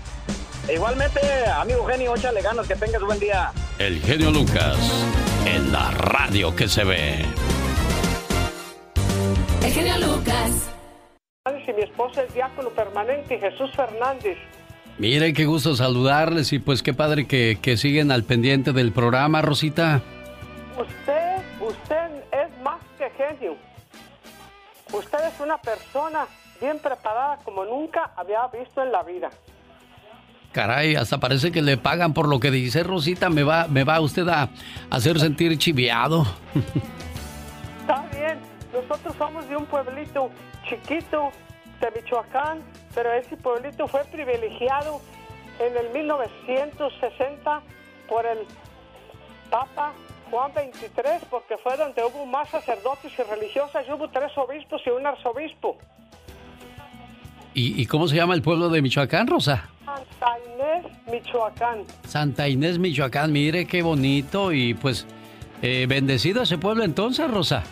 Igualmente, amigo genio, échale ganas, que tengas buen día. El genio Lucas, en la radio que se ve. El genio Lucas. Y mi esposa es diácono permanente, Jesús Fernández. Mire, qué gusto saludarles y pues qué padre que, que siguen al pendiente del programa, Rosita. Usted, usted es más que genio. Usted es una persona bien preparada como nunca había visto en la vida. Caray, hasta parece que le pagan por lo que dice Rosita. Me va, me va usted a hacer sentir chiviado. *laughs* Está bien, nosotros somos de un pueblito chiquito de Michoacán, pero ese pueblito fue privilegiado en el 1960 por el Papa Juan 23, porque fue donde hubo más sacerdotes y religiosas, y hubo tres obispos y un arzobispo. ¿Y, y cómo se llama el pueblo de Michoacán, Rosa? Santa Inés, Michoacán. Santa Inés, Michoacán. Mire qué bonito y pues eh, bendecido ese pueblo entonces, Rosa.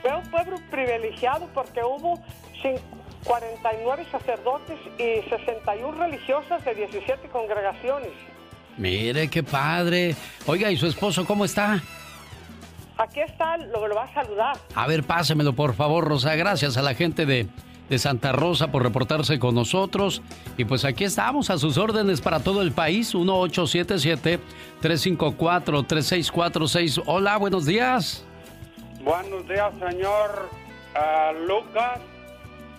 Fue un pueblo privilegiado porque hubo cin- 49 sacerdotes y 61 religiosas de 17 congregaciones. Mire qué padre. Oiga, ¿y su esposo cómo está? Aquí está, lo, lo va a saludar. A ver, pásemelo por favor, Rosa. Gracias a la gente de, de Santa Rosa por reportarse con nosotros. Y pues aquí estamos a sus órdenes para todo el país. 1877-354-3646. Hola, buenos días. Buenos días, señor ah, Lucas.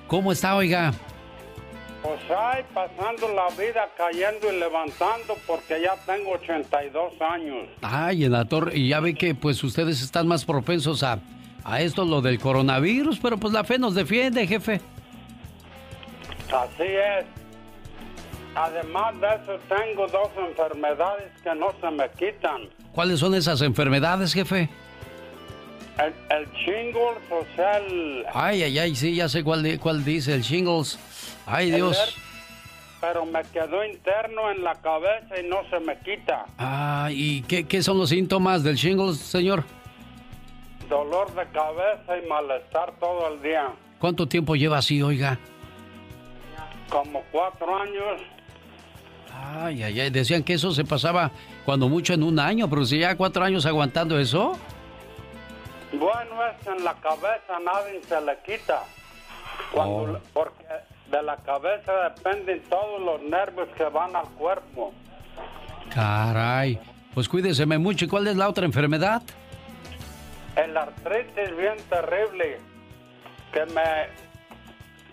¿Cómo está, oiga? Pues ahí pasando la vida cayendo y levantando porque ya tengo 82 años. Ay, en la torre. Y ya ve que pues ustedes están más propensos a, a esto, lo del coronavirus. Pero pues la fe nos defiende, jefe. Así es. Además de eso, tengo dos enfermedades que no se me quitan. ¿Cuáles son esas enfermedades, jefe? El, el shingles, o sea, el... Ay, ay, ay, sí, ya sé cuál, cuál dice, el shingles. Ay, Dios. el- Pero me quedó interno en la cabeza y no se me quita. Ah, ¿y qué, qué son los síntomas del shingles, señor? Dolor de cabeza y malestar todo el día. ¿Cuánto tiempo lleva así, oiga? Como cuatro años. Ay, ay, ay, decían que eso se pasaba cuando mucho en un año, pero si ya cuatro años aguantando eso. Bueno, es en la cabeza, nadie se le quita. Cuando, Oh. Porque de la cabeza dependen todos los nervios que van al cuerpo. Caray, pues cuídeseme mucho. ¿Y cuál es la otra enfermedad? El artritis bien terrible que me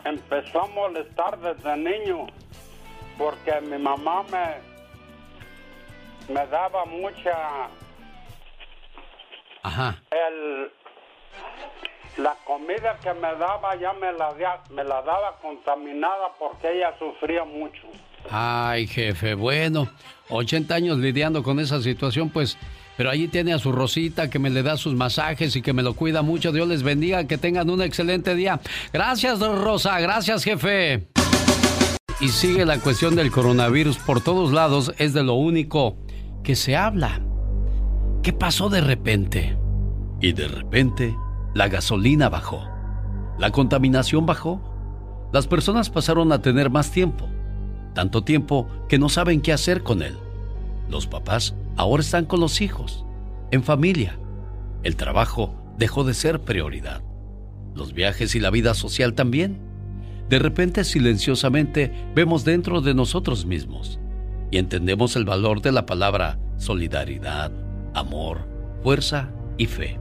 empezó a molestar desde niño porque mi mamá me, me daba mucha Ajá. el la comida que me daba ya me la me la daba contaminada porque ella sufría mucho. Ay, jefe, bueno, 80 años lidiando con esa situación, pues, pero allí tiene a su Rosita que me le da sus masajes y que me lo cuida mucho. Dios les bendiga, que tengan un excelente día. Gracias, Rosa, gracias, jefe. Y sigue la cuestión del coronavirus por todos lados, es de lo único que se habla. ¿Qué pasó de repente? Y de repente, la gasolina bajó. La contaminación bajó. Las personas pasaron a tener más tiempo. Tanto tiempo que no saben qué hacer con él. Los papás ahora están con los hijos, en familia. El trabajo dejó de ser prioridad. Los viajes y la vida social también. De repente, silenciosamente, vemos dentro de nosotros mismos y entendemos el valor de la palabra solidaridad, amor, fuerza y fe.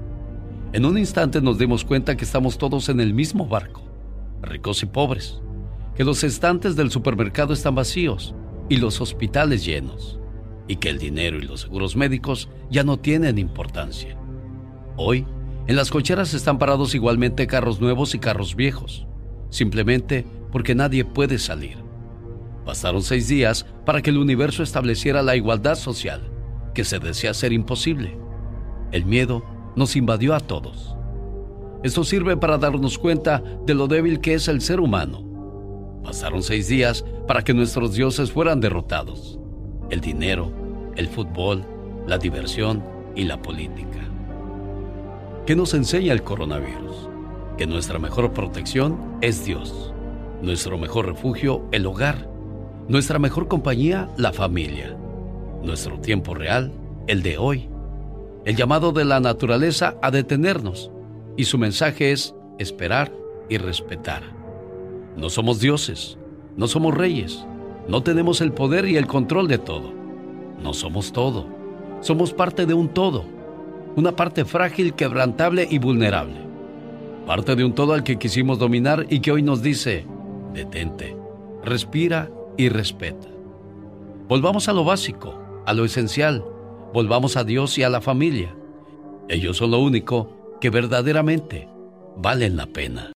En un instante nos dimos cuenta que estamos todos en el mismo barco, ricos y pobres, que los estantes del supermercado están vacíos y los hospitales llenos, y que el dinero y los seguros médicos ya no tienen importancia. Hoy, en las cocheras están parados igualmente carros nuevos y carros viejos, simplemente porque nadie puede salir. Bastaron seis días para que el universo estableciera la igualdad social, que se desea ser imposible. El miedo nos invadió a todos. Esto sirve para darnos cuenta de lo débil que es el ser humano. Pasaron seis días para que nuestros dioses fueran derrotados. El dinero, el fútbol, la diversión y la política. ¿Qué nos enseña el coronavirus? Que nuestra mejor protección es Dios. Nuestro mejor refugio, el hogar. Nuestra mejor compañía, la familia. Nuestro tiempo real, el de hoy el llamado de la naturaleza a detenernos, y su mensaje es esperar y respetar. No somos dioses, no somos reyes, no tenemos el poder y el control de todo. No somos todo, somos parte de un todo, una parte frágil, quebrantable y vulnerable. Parte de un todo al que quisimos dominar y que hoy nos dice, detente, respira y respeta. Volvamos a lo básico, a lo esencial, volvamos a Dios y a la familia. Ellos son lo único que verdaderamente valen la pena.